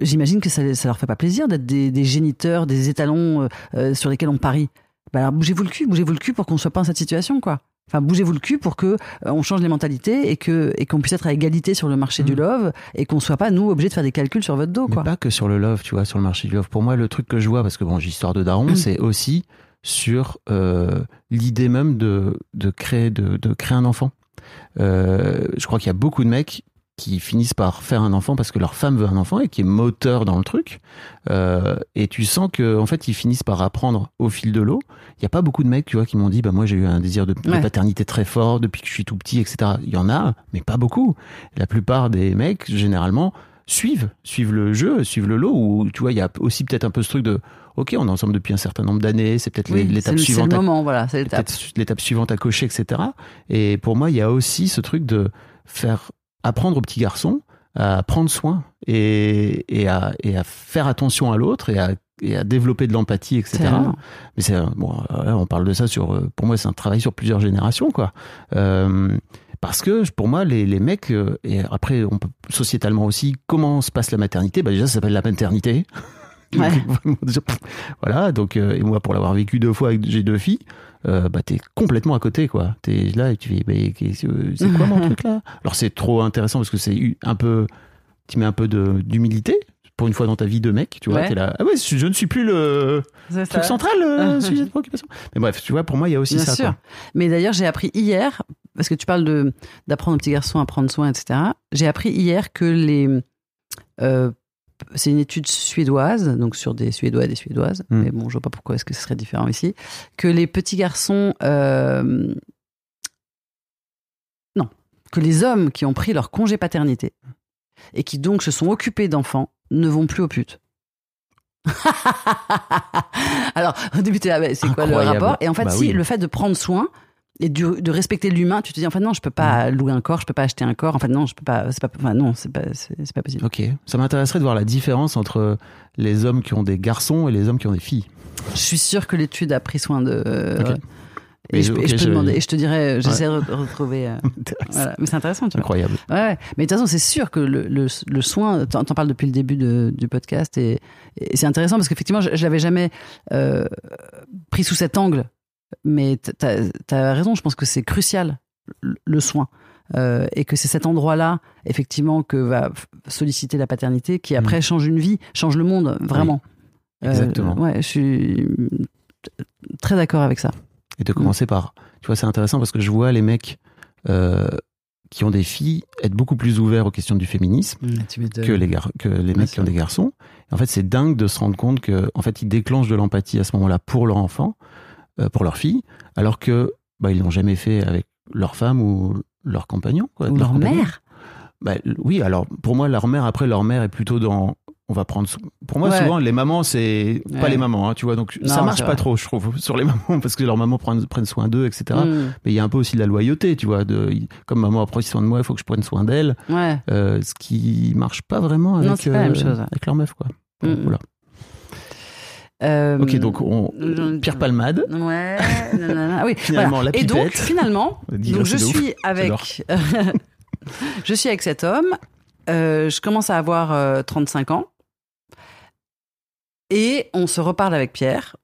j'imagine que ça, ça leur fait pas plaisir d'être des, des géniteurs, des étalons euh, euh, sur lesquels on parie. Bah alors bougez-vous le cul, bougez-vous le cul pour qu'on soit pas dans cette situation, quoi. Enfin, bougez-vous le cul pour que euh, on change les mentalités et que et qu'on puisse être à égalité sur le marché du Mm. love et qu'on soit pas nous obligés de faire des calculs sur votre dos, Mais quoi. pas que sur le love, tu vois, sur le marché du love. Pour moi, le truc que je vois, parce que bon, j'ai histoire de daron, Mm. c'est aussi sur euh, l'idée même de, de, créer, de, de créer un enfant. Euh, je crois qu'il y a beaucoup de mecs qui finissent par faire un enfant parce que leur femme veut un enfant et qui est moteur dans le truc. Euh, et tu sens que en fait, ils finissent par apprendre au fil de l'eau. Il n'y a pas beaucoup de mecs, tu vois, qui m'ont dit, bah moi j'ai eu un désir de, paternité très fort depuis que je suis tout petit, etc. Il y en a, mais pas beaucoup. La plupart des mecs, généralement, suivent, suivent le jeu, suivent le lot. Ou tu vois, il y a aussi peut-être un peu ce truc de, ok, on est ensemble depuis un certain nombre d'années, c'est peut-être Oui, l'étape le, c'est le suivante. à- moment, voilà, c'est l'étape. l'étape suivante à cocher, etc. Et pour moi, il y a aussi ce truc de faire apprendre aux petits garçons à prendre soin et, et, à, et à faire attention à l'autre et à, et à développer de l'empathie, etc. Mais c'est bon, là, on parle de ça sur. euh, Pour moi, c'est un travail sur plusieurs générations, quoi. Euh, parce que pour moi, les, les mecs, euh, et après, on peut sociétalement aussi, comment se passe la maternité? Bah Déjà, ça s'appelle la maternité. [laughs] Ouais. [laughs] voilà, donc, euh, et moi, pour l'avoir vécu deux fois j'ai deux filles, euh, bah, t'es complètement à côté, quoi. T'es là et tu fais, que- c'est quoi mon [laughs] truc là? Alors, c'est trop intéressant parce que c'est un peu. Tu mets un peu d'humilité pour une fois dans ta vie de mec, tu vois. Ouais. T'es là, ah ouais, je ne suis plus le truc central, [laughs] le sujet de préoccupation. Mais bref, tu vois, pour moi, il y a aussi Bien ça. sûr. quoi. Mais d'ailleurs, j'ai appris hier, parce que tu parles de d'apprendre aux petits garçons à prendre soin, etc. J'ai appris hier que les euh, c'est une étude suédoise, donc sur des Suédois et des Suédoises, Mm. mais bon, je vois pas pourquoi est-ce que ce serait différent ici, que les petits garçons, euh, non, que les hommes qui ont pris leur congé paternité et qui donc se sont occupés d'enfants ne vont plus aux putes. [laughs] Alors, au début, là, c'est quoi le rapport? Et en fait, Bah si oui. le fait de prendre soin et de respecter l'humain, tu te dis en fait non, je peux pas louer un corps, je peux pas acheter un corps. En fait non, je peux pas. C'est pas. Enfin non, c'est pas. C'est c'est pas possible. Ok. Ça m'intéresserait de voir la différence entre les hommes qui ont des garçons et les hommes qui ont des filles. Je suis sûre que l'étude a pris soin de. Ok. Et, je, peux- et ok, je peux je- demander, et je te dirais, j'essaie de re- retrouver. euh, [laughs] voilà. Mais c'est intéressant, tu vois. Incroyable. Ouais. Mais de toute façon, c'est sûr que le, le, le soin, t'en t'en parles depuis le début de- du podcast et, et c'est intéressant parce qu'effectivement, je, je l'avais jamais euh, pris sous cet angle. Mais t'as as raison, je pense que c'est crucial, le, le soin. Euh, et que c'est cet endroit-là, effectivement, que va solliciter la paternité qui après change une vie, change le monde, vraiment. Mm. exactement. ouais, je suis très d'accord avec ça. Et de commencer par. Tu vois, c'est intéressant parce que je vois les mecs euh, qui ont des filles être beaucoup plus ouverts aux questions du féminisme que les, gar- que les mecs qui ont des garçons. Et en fait, c'est dingue de se rendre compte que, en fait, ils déclenchent de l'empathie à ce moment-là pour leur enfant, euh, pour leur fille, alors que bah, ils l'ont jamais fait avec leur femme ou leur compagnon. Quoi, Ou leur compagnon. mère. Bah, oui, alors pour moi, leur mère, après, leur mère est plutôt dans. On va prendre. Pour moi, Ouais. souvent, les mamans, c'est pas Ouais. les mamans, hein, tu vois. Donc, Non, ça marche pas trop, je trouve, [laughs] sur les mamans, parce que leurs mamans prennent, prennent soin d'eux, etc. Mm. Mais il y a un peu aussi de la loyauté, tu vois. De, comme maman a pris soin de moi, il faut que je prenne soin d'elle. Ouais. Euh, ce qui marche pas vraiment avec, Non, pas la même chose, ouais. avec leur meuf, quoi. Bon, Mm, mm. voilà. Euh, Ok, donc on, Pierre Palmade. Ouais, nanana. oui. [laughs] Finalement, voilà. la Et donc, pipette. finalement, [laughs] donc je suis avec, je suis avec cet homme. euh, je commence à avoir euh, 35 ans et on se reparle avec Pierre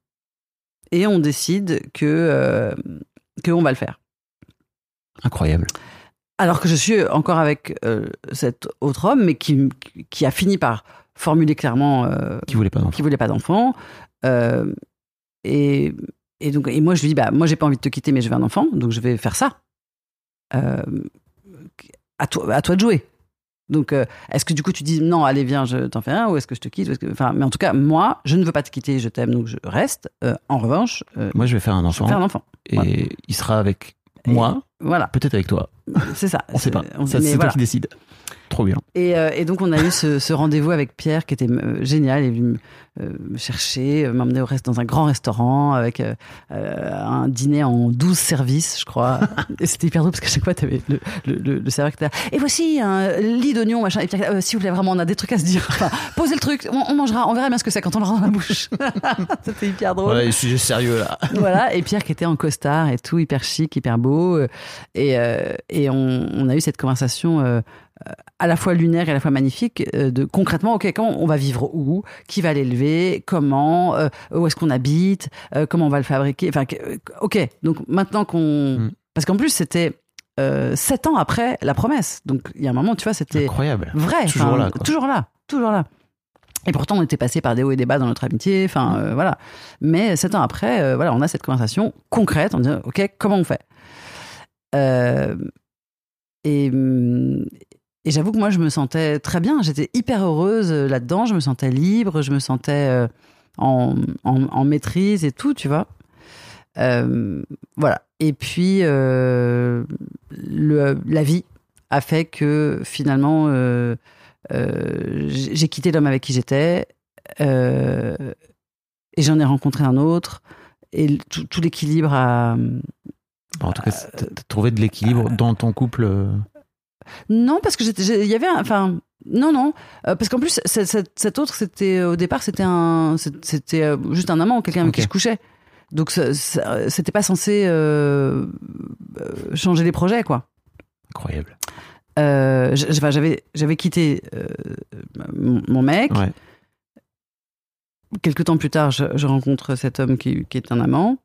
et on décide que euh, que on va le faire. Incroyable. Alors que je suis encore avec euh, cet autre homme, mais qui qui a fini par formuler clairement euh, Qui voulait pas d'enfant qui voulait pas d'enfant. Euh, et, et donc, et moi, je lui dis, bah, moi, j'ai pas envie de te quitter, mais je veux un enfant, donc je vais faire ça. À, toi, à toi de jouer. Donc, euh, est-ce que du coup tu dis non, allez viens, je t'en fais un, ou est-ce que je te quitte ou que- Enfin, mais en tout cas, moi, je ne veux pas te quitter, je t'aime, donc je reste. Euh, en revanche, euh, Moi, je vais faire un je enfant vais faire un enfant. et il sera avec moi, Voilà, peut-être avec toi. c'est ça. [laughs] On sait pas. C'est toi qui décide. Trop bien. Et, euh, et donc on a eu ce, ce rendez-vous avec Pierre qui était euh, génial. Il est venu me, euh, me chercher, euh, m'emmener au reste dans un grand restaurant avec un dîner en 12 services, je crois. [laughs] et c'était hyper drôle parce qu'à chaque fois, tu avais le, le, le, le serveur qui était là. Et voici un lit d'oignon, machin. Et Pierre, s'il vous plaît, vraiment, on a des trucs à se dire. [laughs] Enfin, posez le truc, on, on mangera, on verra bien ce que c'est quand on l'aura dans la bouche. c'était hyper drôle Voilà, les sujets sérieux là. voilà, et Pierre qui était en costard et tout, hyper chic, hyper beau. Et, euh, et on, on a eu cette conversation euh, euh, à la fois lunaire et à la fois magnifique euh, de concrètement, ok, comment on va vivre où Qui va l'élever Comment Où est-ce qu'on habite Comment on va le fabriquer Enfin, ok, donc maintenant qu'on... Mm. Parce qu'en plus, c'était sept ans après la promesse. Donc il y a un moment, tu vois, c'était Incroyable. vrai. Toujours là, quoi. Toujours là. Toujours là. Et pourtant, on était passé par des hauts et des bas dans notre amitié. Enfin, euh, voilà. Mais sept ans après, euh, voilà, on a cette conversation concrète. On dit, OK, comment on fait? Euh, Et, hum, et j'avoue que moi, je me sentais très bien. J'étais hyper heureuse euh, là-dedans. Je me sentais libre. Je me sentais euh, en, en, maîtrise et tout, tu vois. Voilà. Et puis, le, la vie a fait que finalement, j'ai quitté l'homme avec qui j'étais et j'en ai rencontré un autre. Et tout l'équilibre a. En tout cas, t'as t'as trouvé de l'équilibre dans ton couple. euh, Non, parce que il y avait un. Enfin. Non, non. Euh, parce qu'en plus, cet, autre, c'était au départ, c'était un, c'était euh, juste un amant, quelqu'un avec qui je couchais. Donc, c'était pas censé euh, euh, changer les projets, quoi. Incroyable. Euh, j'avais j'avais quitté euh, mon, mon mec. Ouais. Quelques temps plus tard, je, je rencontre cet homme qui, qui est un amant.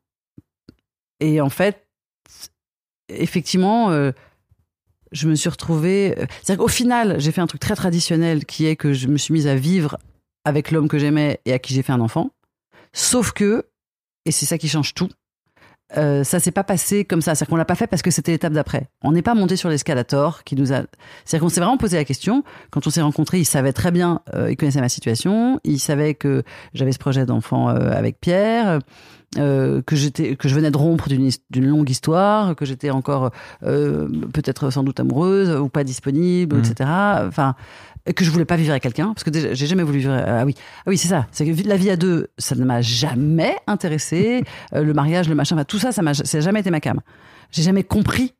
Et en fait, effectivement, euh, je me suis retrouvée. euh, C'est-à-dire qu'au final, j'ai fait un truc très traditionnel qui est que je me suis mise à vivre avec l'homme que j'aimais et à qui j'ai fait un enfant. Sauf que, et c'est ça qui change tout, euh, ça s'est pas passé comme ça. C'est-à-dire qu'on l'a pas fait parce que c'était l'étape d'après. On n'est pas monté sur l'escalator qui nous a. C'est-à-dire qu'on s'est vraiment posé la question. Quand on s'est rencontrés, il savait très bien, euh, il connaissait ma situation, il savait que j'avais ce projet d'enfant euh, avec Pierre. euh, que j'étais que je venais de rompre d'une longue histoire que j'étais encore euh, peut-être sans doute amoureuse ou pas disponible Mhm. etc enfin que je voulais pas vivre avec quelqu'un parce que déjà, j'ai jamais voulu vivre ah oui. Ah oui c'est ça. C'est que la vie à deux ça ne m'a jamais intéressé. [laughs] Euh, le mariage le machin enfin, tout ça ça m'a ça a jamais été ma cam. J'ai jamais compris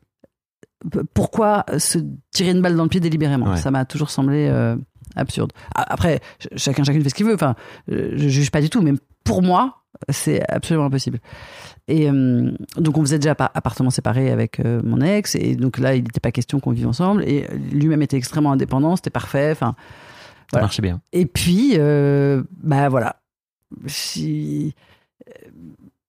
pourquoi se tirer une balle dans le pied délibérément. Ouais. ça m'a toujours semblé euh, absurde. A- après ch- chacun chacune fait ce qu'il veut. Enfin euh, je juge pas du tout mais pour moi c'est absolument impossible et euh, donc on faisait déjà appartement séparé avec euh, mon ex. Et donc là il n'était pas question qu'on vive ensemble. Et lui-même était extrêmement indépendant. C'était parfait. Enfin Ça marchait bien. et puis euh, bah voilà. Si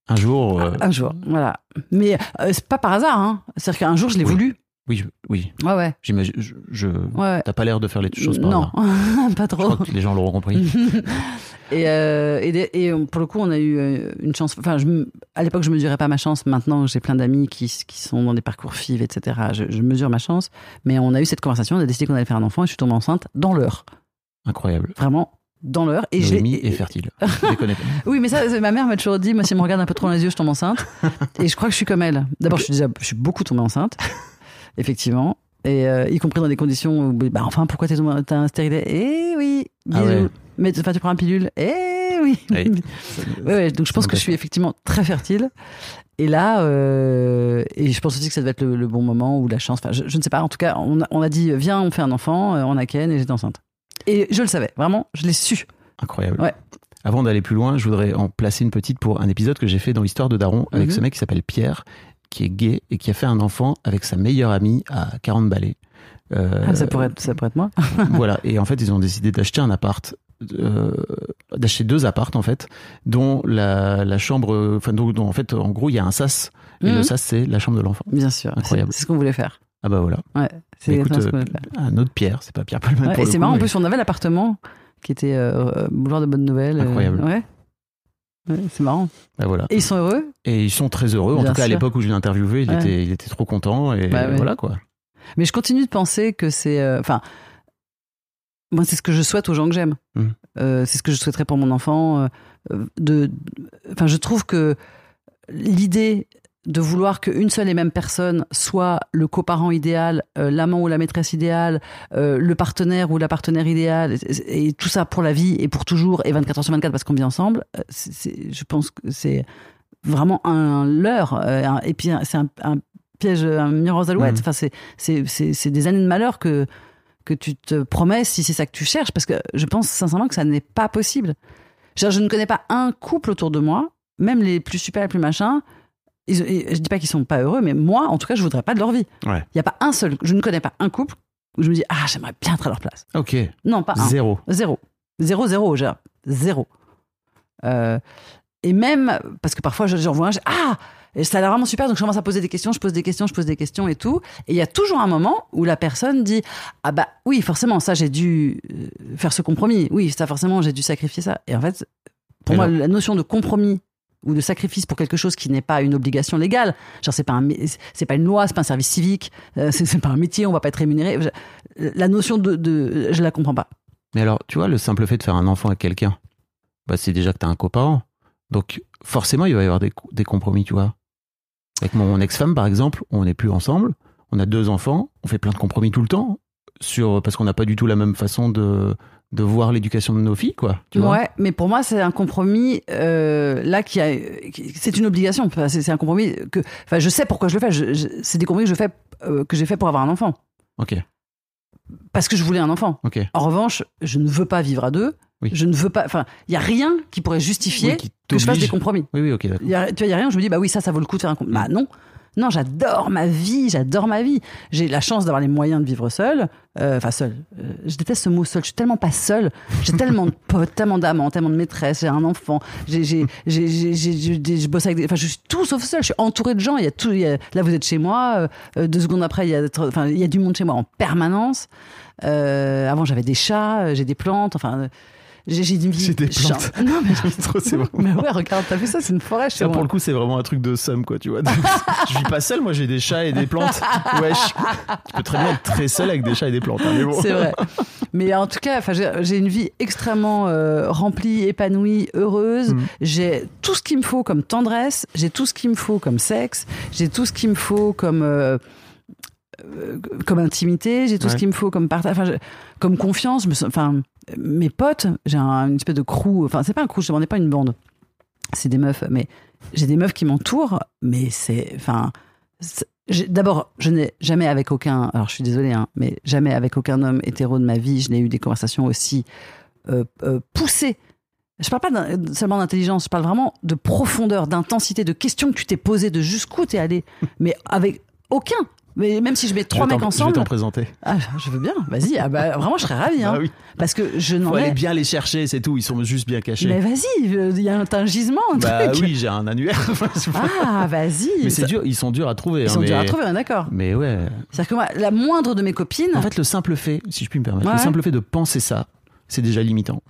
Un jour. euh, un jour voilà. Mais euh, c'est pas par hasard hein. C'est-à-dire qu'un jour je l'ai Oui. voulu Oui, je- oui. ouais ouais J'imagine. Je, je- ouais T'as pas l'air de faire les choses par non [laughs] pas Je trop crois que les gens l'auront compris. [laughs] et, euh, et, et pour le coup, on a eu euh, une chance. Enfin, je, à l'époque, je mesurais pas ma chance. Maintenant, j'ai plein d'amis qui, qui sont dans des parcours FIV, etc. Je, je mesure ma chance. Mais on a eu cette conversation, on a décidé qu'on allait faire un enfant et je suis tombée enceinte dans l'heure. Incroyable. Vraiment, dans l'heure. Et j'ai- Noémie est fertile. Déconnez pas. [laughs] Oui, mais ça, ma mère m'a toujours dit, moi, si elle me regarde un peu trop dans les yeux, je tombe enceinte. Et je crois que je suis comme elle. D'abord, je suis déjà, je suis beaucoup tombée enceinte. Effectivement. Et euh, y compris dans des conditions où, bah, enfin, pourquoi t'as un stérilet Eh oui, bisous. Ah ouais. Mais enfin, tu prends un pilule Eh oui. [laughs] Ouais, ouais, donc je pense que je suis effectivement très fertile. Et là, euh, et je pense aussi que ça devait être le, le bon moment ou la chance. Enfin, je, je ne sais pas. En tout cas, on a, on a dit viens, on fait un enfant. euh, On a Ken et j'étais enceinte. Et je le savais, vraiment, je l'ai su. Incroyable. Ouais. Avant d'aller plus loin, je voudrais en placer une petite pour un épisode que j'ai fait dans l'histoire de Daron avec Mhm. ce mec qui s'appelle Pierre, qui est gay et qui a fait un enfant avec sa meilleure amie à 40 balais. Euh, Ah, ça, pourrait être, ça pourrait être moi. [laughs] voilà. [laughs] Et en fait, ils ont décidé d'acheter un appart, euh, d'acheter deux appartes en fait, dont la, la chambre, enfin, dont, dont, en fait, en gros, il y a un sas. Et Mhm. le sas, c'est la chambre de l'enfant. Bien sûr. Incroyable. C'est ce qu'on voulait faire. Ah bah voilà. Ouais. C'est ce qu'on euh, voulait faire. un autre Pierre, c'est pas Pierre Palman Ouais, et c'est marrant, en plus, on avait l'appartement qui était euh, euh, boulevard de Bonne Nouvelle. euh, Incroyable. ouais. Ouais, c'est marrant. Bah voilà. Et ils sont heureux? Et ils sont très heureux. En tout cas, à l'époque où je l'ai interviewé, il, Ouais. était, il était trop content. Et Bah voilà quoi. Mais je continue de penser que c'est. euh, Enfin, moi, c'est ce que je souhaite aux gens que j'aime. Mm. Euh, c'est ce que je souhaiterais pour mon enfant. euh, euh, de, enfin, je trouve que l'idée de vouloir qu'une seule et même personne soit le coparent idéal, euh, l'amant ou la maîtresse idéale, euh, le partenaire ou la partenaire idéale, et, et tout ça pour la vie et pour toujours et 24 heures sur 24 parce qu'on vit ensemble, euh, je pense que c'est vraiment un leurre. euh, un- et puis c'est un, un piège, un miroir aux alouettes. Mhm. Enfin, c'est- des années de malheur que que tu te promets si c'est ça que tu cherches, parce que je pense sincèrement que ça n'est pas possible. Je, ne connais pas un couple autour de moi, même les plus super, les plus machins. Ils, et je dis pas qu'ils sont pas heureux, mais moi, en tout cas, je voudrais pas de leur vie. Il Ouais. y a pas un seul, je ne connais pas un couple où je me dis ah j'aimerais bien être à leur place. Ok. Non, pas un. Zéro. Zéro. Zéro, zéro, genre. Zéro. Euh, et même, parce que parfois, je- j'en vois un, ah, ça a l'air vraiment super, donc je commence à poser des questions, je pose des questions, je pose des questions et tout. Et il y a toujours un moment où la personne dit, ah bah oui, forcément, ça, j'ai dû euh, faire ce compromis. Oui, ça, forcément, j'ai dû sacrifier ça. Et en fait, pour Et moi, la notion de compromis ou de sacrifice pour quelque chose qui n'est pas une obligation légale, genre c'est pas c'est pas une loi, c'est pas un service civique, euh, c'est pas un métier, on va pas être rémunéré. La notion de, de je la comprends pas. Mais alors, tu vois, le simple fait de faire un enfant avec quelqu'un, bah, c'est déjà que t'as un coparent. Donc, forcément, il va y avoir des, des compromis, tu vois. Avec mon ex-femme, par exemple, on n'est plus ensemble, on a deux enfants, on fait plein de compromis tout le temps, sur, parce qu'on n'a pas du tout la même façon de, de voir l'éducation de nos filles, quoi. Tu vois ouais, mais pour moi, c'est un compromis euh, là qui a, c'est une obligation. Enfin, c'est un compromis que, enfin, je sais pourquoi je le fais. Je- je- c'est des compromis que je fais, euh, que j'ai fait pour avoir un enfant, Ok, parce que je voulais un enfant. ok. En revanche, je ne veux pas vivre à deux. Oui. Je ne veux pas. Enfin, il y a rien qui pourrait justifier Oui, qui que je fasse des compromis. Oui, oui, ok, d'accord. Il y a, tu vois, il y a rien où je me dis, bah oui, ça, ça vaut le coup de faire un compromis. Bah non. Non, j'adore ma vie, j'adore ma vie. J'ai la chance d'avoir les moyens de vivre seul. Euh, Enfin, seul. Euh, je déteste ce mot seul. Je suis tellement pas seule. J'ai tellement de potes, [laughs] tellement d'amants, tellement de maîtresses. J'ai un enfant. Je bosse avec. Enfin, je suis tout sauf seul. Je suis entourée de gens. Il y a tout. là, vous êtes chez moi. euh, euh, deux secondes après, il y a, enfin, il y a du monde chez moi en permanence. Avant, j'avais des chats, j'ai des plantes. Enfin, j'ai, vie. J'ai des plantes. Non, mais [laughs] Trop, c'est vraiment- mais ouais, regarde, t'as vu ça, c'est une forêt Ça, moi. pour le coup, c'est vraiment un truc de somme, quoi, tu vois. [laughs] je vis pas seul, moi, j'ai des chats et des plantes. Wesh. Tu peux très bien être très seul avec des chats et des plantes, hein, mais bon. C'est vrai. Mais en tout cas, j'ai une vie extrêmement euh, remplie, épanouie, heureuse. Mm. J'ai tout ce qu'il me faut comme tendresse, j'ai tout ce qu'il me faut comme sexe, j'ai tout ce qu'il me faut comme euh, euh, comme intimité, j'ai tout ce qu'il me faut comme partage, enfin, comme confiance. Je me sens- Enfin, mes potes, j'ai un- une espèce de crew. Enfin, c'est pas un crew, je demandais pas une bande. C'est des meufs, mais j'ai des meufs qui m'entourent, mais c'est, enfin, D'abord, je n'ai jamais avec aucun, alors je suis désolée, hein, mais jamais avec aucun homme hétéro de ma vie, je n'ai eu des conversations aussi euh, euh, poussées. Je parle pas seulement d'intelligence, je parle vraiment de profondeur, d'intensité, de questions que tu t'es posées, de jusqu'où t'es allé, mais avec aucun. Mais même si je mets trois Je mecs t'en- Je ensemble, vais t'en présenter. ah, je veux bien, vas-y, ah bah, vraiment je serais ravie, hein, Ah oui. parce que je n'en Faut aller ai. bien les chercher, c'est tout. Ils sont juste bien cachés. Mais vas-y, euh, il y a un, un gisement, un bah truc. oui, j'ai un annuaire. [laughs] Ah, vas-y. mais c'est Ça- dur, ils sont durs à trouver. Ils hein, sont mais... durs à trouver, d'accord. Mais ouais. C'est-à-dire que moi, la moindre de mes copines, En fait, le simple fait, si je puis me permettre, Ouais. le simple fait de penser ça, c'est déjà limitant.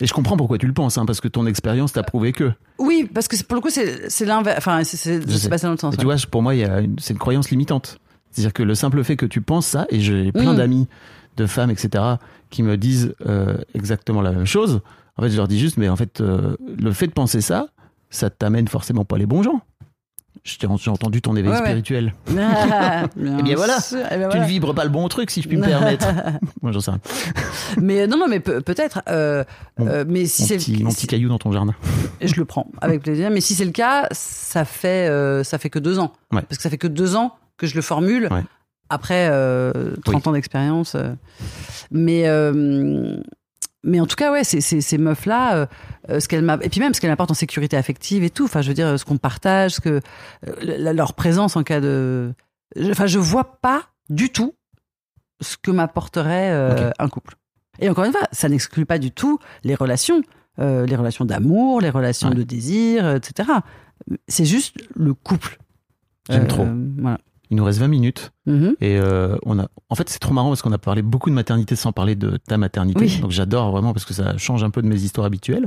Et je comprends pourquoi tu le penses, hein, parce que ton expérience t'a prouvé que. oui, parce que pour le coup, c'est l'inverse. Enfin, c'est- passé dans le sens. Ouais. tu vois, pour moi, c'est une croyance limitante. C'est-à-dire que le simple fait que tu penses ça, et j'ai plein Mm. d'amis, de femmes, etc., qui me disent euh, exactement la même chose. En fait, je leur dis juste, mais en fait, euh, le fait de penser ça, ça t'amène forcément pas les bons gens. J'ai entendu ton éveil Ouais, ouais. spirituel. Ah, [laughs] Eh bien voilà, eh Tu ne vibres pas le bon truc, si je puis me permettre. [laughs] Moi, j'en sais rien. [laughs] Mais non, non, mais peut- peut-être. euh, euh, mais si c'est petit, mon petit caillou dans ton jardin. je le prends avec plaisir. Mais si c'est le cas, ça fait euh, ça fait que deux ans. Ouais. Parce que ça fait que deux ans que je le formule. Après euh, 30 ans d'expérience. euh. Mais euh, mais en tout cas, ouais, ces, ces, ces meufs-là, euh, euh, ce qu'elles m'a- et puis même ce qu'elles m'apportent en sécurité affective et tout. Enfin, je veux dire, ce qu'on partage, ce que euh, leur présence en cas de. Enfin, je vois pas du tout ce que m'apporterait euh, un couple. Et encore une fois, ça n'exclut pas du tout les relations, les relations d'amour, les relations Ouais. de désir, etc. C'est juste le couple. J'aime trop. Voilà. Il nous reste 20 minutes. Mhm. Et euh, on a, en fait, c'est trop marrant parce qu'on a parlé beaucoup de maternité sans parler de ta maternité. Oui. Donc j'adore vraiment parce que ça change un peu de mes histoires habituelles.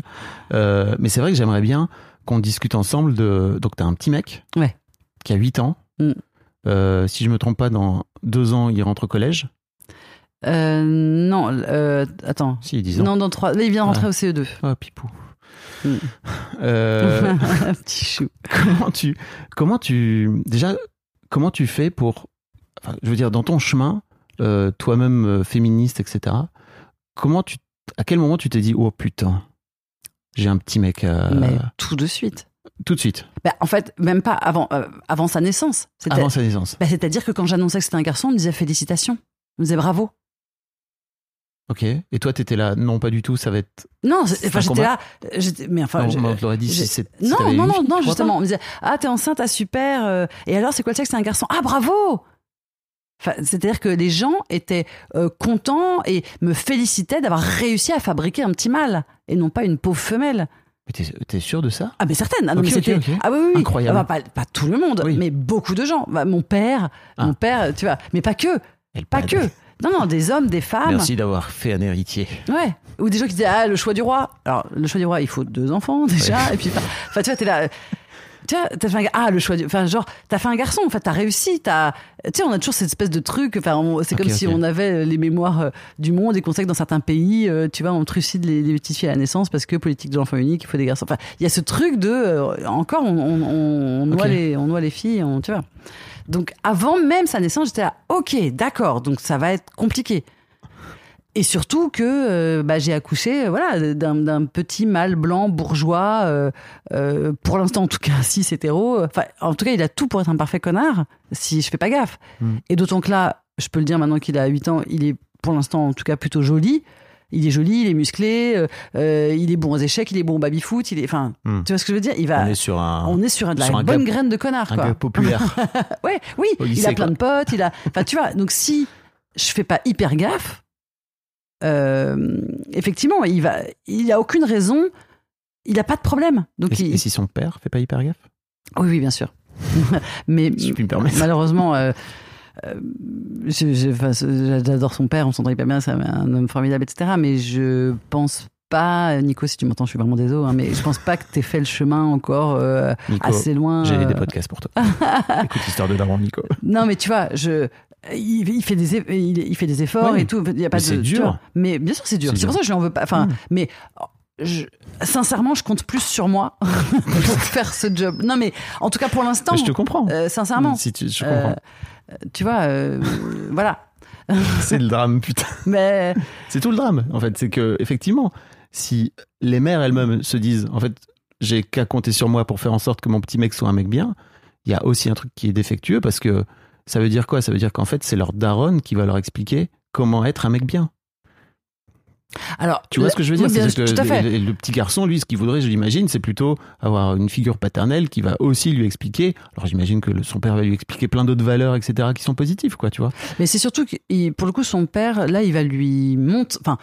Euh, mais c'est vrai que j'aimerais bien qu'on discute ensemble de. Donc t'as un petit mec Ouais. qui a 8 ans. Mm. Euh, si je me trompe pas, dans deux ans, il rentre au collège. Non, attends. Si, 10 ans. Non, dans trois. Là, il vient rentrer Ah. au CE2. Oh, pipou. Mm. Euh, [laughs] Petit chou. comment tu comment tu déjà comment tu fais pour enfin, je veux dire dans ton chemin euh, toi-même euh, féministe etc comment tu à quel moment tu t'es dit oh putain j'ai un petit mec Mais tout de suite. tout de suite Bah, en fait, même pas avant, euh, avant sa naissance. C'était- avant sa naissance bah, C'est-à-dire que quand j'annonçais que c'était un garçon, on me disait félicitations. On me disait bravo. Ok et toi t'étais là non pas du tout ça va être Non, enfin, j'étais là. Mais enfin. non, je- on te l'aurait dit si si non, non, non, non, justement. On me disait Ah, t'es enceinte, ah, super. euh, et alors, c'est quoi le sexe? C'est un garçon. Ah, bravo Enfin, C'est-à-dire que les gens étaient euh, contents et me félicitaient d'avoir réussi à fabriquer un petit mâle et non pas une pauvre femelle. mais t'es t'es sûr de ça? Ah, mais certaines. Ah, non, Ok, mais ok, c'était. ok. Ah, oui, oui. oui. Incroyable. Ah, bah, pas, pas tout le monde, Oui. mais beaucoup de gens. Bah, mon père, Ah. mon père, tu vois. Mais pas que. Elle pas que. Non, non, des hommes, des femmes. merci d'avoir fait un héritier Ouais. Ou des gens qui disaient ah le choix du roi. Alors le choix du roi, il faut deux enfants déjà. Et puis enfin tu vois t'es là. Tu vois, t'as fait un, ah le choix du, enfin genre t'as fait un garçon. En fait t'as réussi. T'as, tu sais on a toujours cette espèce de truc. Enfin c'est comme si on avait les mémoires euh, du monde et qu'on sait que dans certains pays, euh, tu vois, on trucide les, les petites filles à la naissance parce que politique de l'enfant unique, il faut des garçons. Enfin il y a ce truc de euh, encore on, on, on, on noie les on noie les filles. On, tu vois. Donc avant même sa naissance, j'étais là, ok, d'accord, donc ça va être compliqué. Et surtout que euh, bah, j'ai accouché euh, voilà, d'un petit mâle blanc bourgeois, euh, euh, pour l'instant en tout cas, [laughs] cis hétéro. Enfin, en tout cas, il a tout pour être un parfait connard, si je fais pas gaffe. Mm. Et d'autant que là, je peux le dire maintenant qu'il a 8 ans, il est pour l'instant en tout cas plutôt joli. Il est joli, il est musclé, euh, euh, il est bon aux échecs, il est bon au baby-foot, il est... Enfin, Mm. tu vois ce que je veux dire? Il va, on est sur un on est sur de la sur un bonne gars- graine de connard, un quoi. gars populaire [laughs] Ouais, oui, il a plein quoi. de potes, il a. Enfin, tu vois, donc si je fais pas hyper gaffe, euh, effectivement, il va, il a aucune raison, il a pas de problème. Donc, et, il- et si son père fait pas hyper gaffe? Oui, oui, bien sûr. [laughs] Mais si je puis me permettre malheureusement, euh, euh, j'adore son père, on s'entend hyper bien, c'est un homme formidable, etc. Mais je pense pas, Nico, si tu m'entends, je suis vraiment désolé, hein, mais je pense pas que t'aies fait le chemin encore euh, Nico assez loin. j'ai euh, des podcasts pour toi [laughs] écoute l'histoire de Daron Nico Non, mais tu vois, je. Il, il fait des il, il fait des efforts Ouais. et tout. Il y a pas Mais de. c'est dur. vois. Mais bien sûr, c'est dur. C'est pour ça que je lui en veux pas. Enfin, Mm. mais je- sincèrement, je compte plus sur moi [laughs] pour faire ce job. Non, mais en tout cas pour l'instant, je te comprends euh, sincèrement, si tu, je euh, comprends tu vois, euh, [laughs] voilà. c'est le drame putain. Mais c'est tout le drame en fait. C'est que effectivement si les mères elles-mêmes se disent en fait j'ai qu'à compter sur moi pour faire en sorte que mon petit mec soit un mec bien il y a aussi un truc qui est défectueux parce que ça veut dire quoi? Ça veut dire qu'en fait c'est leur daronne qui va leur expliquer comment être un mec bien alors, Tu vois ce que je veux dire? oui, bien, C'est que Tout à fait. le, le petit garçon, lui, ce qu'il voudrait, je l'imagine, c'est plutôt avoir une figure paternelle qui va aussi lui expliquer. Alors j'imagine que le- son père va lui expliquer plein d'autres valeurs, etc., qui sont positives, quoi, tu vois. Mais c'est surtout que, pour le coup, son père, là, il va lui monter. Enfin,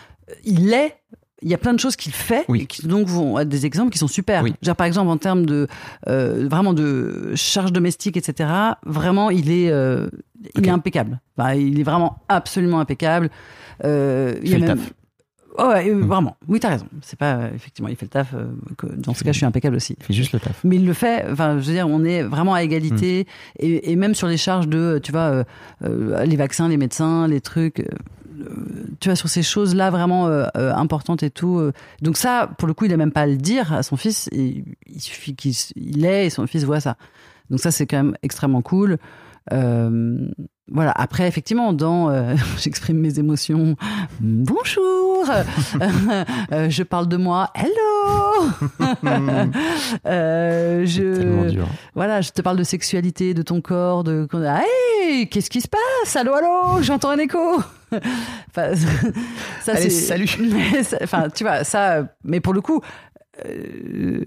il est. Il y a plein de choses qu'il fait, Oui. et qui donc vont être des exemples qui sont super. Oui. Genre, par exemple, en termes de euh, vraiment de charge domestique, etc. Vraiment, il est, euh, il est impeccable. Enfin, il est vraiment absolument impeccable. Euh, il y fait a le même. Oh, ouais, Mm. vraiment. Oui, t'as raison. C'est pas euh, effectivement, il fait le taf. euh, que- dans ce cas, je suis impeccable aussi Il fait juste le taf. mais il le fait. Enfin, je veux dire, on est vraiment à égalité Mm. et, et même sur les charges de, tu vois, euh, euh, les vaccins, les médecins, les trucs. tu vois, sur ces choses-là vraiment importantes et tout. Donc ça, pour le coup, il a même pas à le dire à son fils. Et il suffit qu'il il l'ait et son fils voit ça. Donc ça, c'est quand même extrêmement cool. Euh, voilà. Après, effectivement, dans euh, [laughs] j'exprime mes émotions. Bonjour. Euh, je parle de moi. Hello. [laughs] Euh, je dur. voilà, je te parle de sexualité, de ton corps, de hey, qu'est-ce qui se passe? Allô, allô, j'entends un écho. [laughs] enfin, ça Allez, salut. Mais ça- Enfin, tu vois, ça, mais pour le coup, euh,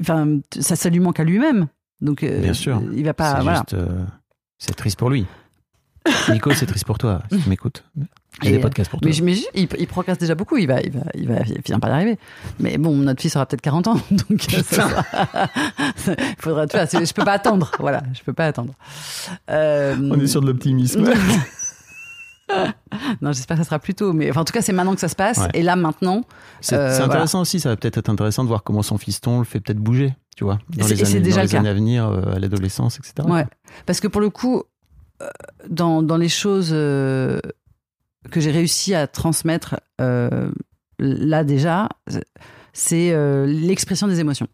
enfin, ça, ça lui manque à lui-même. Donc, euh, Bien sûr. il va pas, voilà. juste, euh, c'est triste pour lui. [laughs] Nico, c'est triste pour toi, si tu m'écoutes. J'ai Et, des podcasts pour toi. Mais, je- mais je- il, il procraste déjà beaucoup, il va, il va, il va, il finir par y arriver. Mais bon, notre fils aura peut-être 40 ans, [laughs] donc euh, ça sera- il [laughs] faudra, vois, c'est- je peux pas attendre, voilà, je peux pas attendre. Euh, On est sur de l'optimisme. [laughs] non, j'espère que ça sera plus tôt, mais enfin, en tout cas, c'est maintenant que ça se passe. Ouais. Et là, maintenant, C'est Euh, intéressant aussi, ça va peut-être être intéressant de voir comment son fiston le fait peut-être bouger, tu vois, dans les années, déjà dans le les cas. années à venir, euh, à l'adolescence, etc. ouais, parce que pour le coup, euh, dans, dans les choses euh, que j'ai réussi à transmettre là déjà, c'est l'expression des émotions.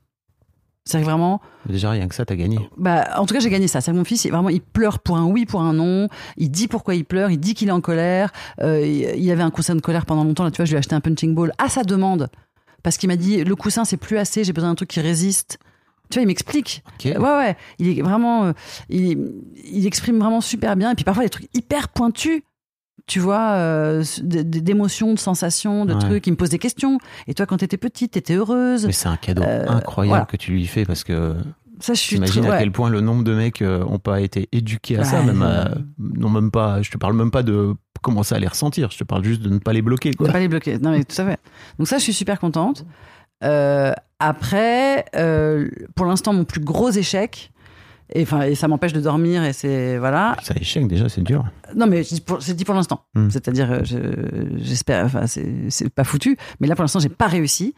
C'est vraiment, Déjà, rien que ça, t'as gagné. bah, en tout cas, j'ai gagné ça. C'est que mon fils, il- vraiment, il pleure pour un oui, pour un non. Il dit pourquoi il pleure. Il dit qu'il est en colère. Euh, il avait un coussin de colère pendant longtemps. Là, tu vois, je lui ai acheté un punching ball à sa demande parce qu'il m'a dit le coussin c'est plus assez. J'ai besoin d'un truc qui résiste. Tu vois, il m'explique. Ok. Ouais, ouais. Il est vraiment, euh, il, il exprime vraiment super bien. Et puis parfois des trucs hyper pointus. Tu vois, euh, d'émotions, de sensations, de Ouais. trucs. Il me pose des questions. Et toi, quand t'étais petite, t'étais heureuse. Mais c'est un cadeau Euh, incroyable voilà. que tu lui fais parce que Ça, je suis t'imagines très- à ouais. quel point le nombre de mecs euh, ont pas été éduqués à ça, même à- non même pas. Je te parle même pas de commencer à les ressentir. Je te parle juste de ne pas les bloquer. Quoi. De pas les bloquer. Non, mais tout à fait. Donc ça, je suis super contente. Euh, après, euh, pour l'instant, mon plus gros échec, et, enfin, et ça m'empêche de dormir, et c'est voilà. Ça échec déjà, c'est dur. Non, mais c'est dit pour l'instant. Hmm. C'est-à-dire, euh, je- j'espère, enfin, c'est pas foutu, mais là, pour l'instant, j'ai pas réussi.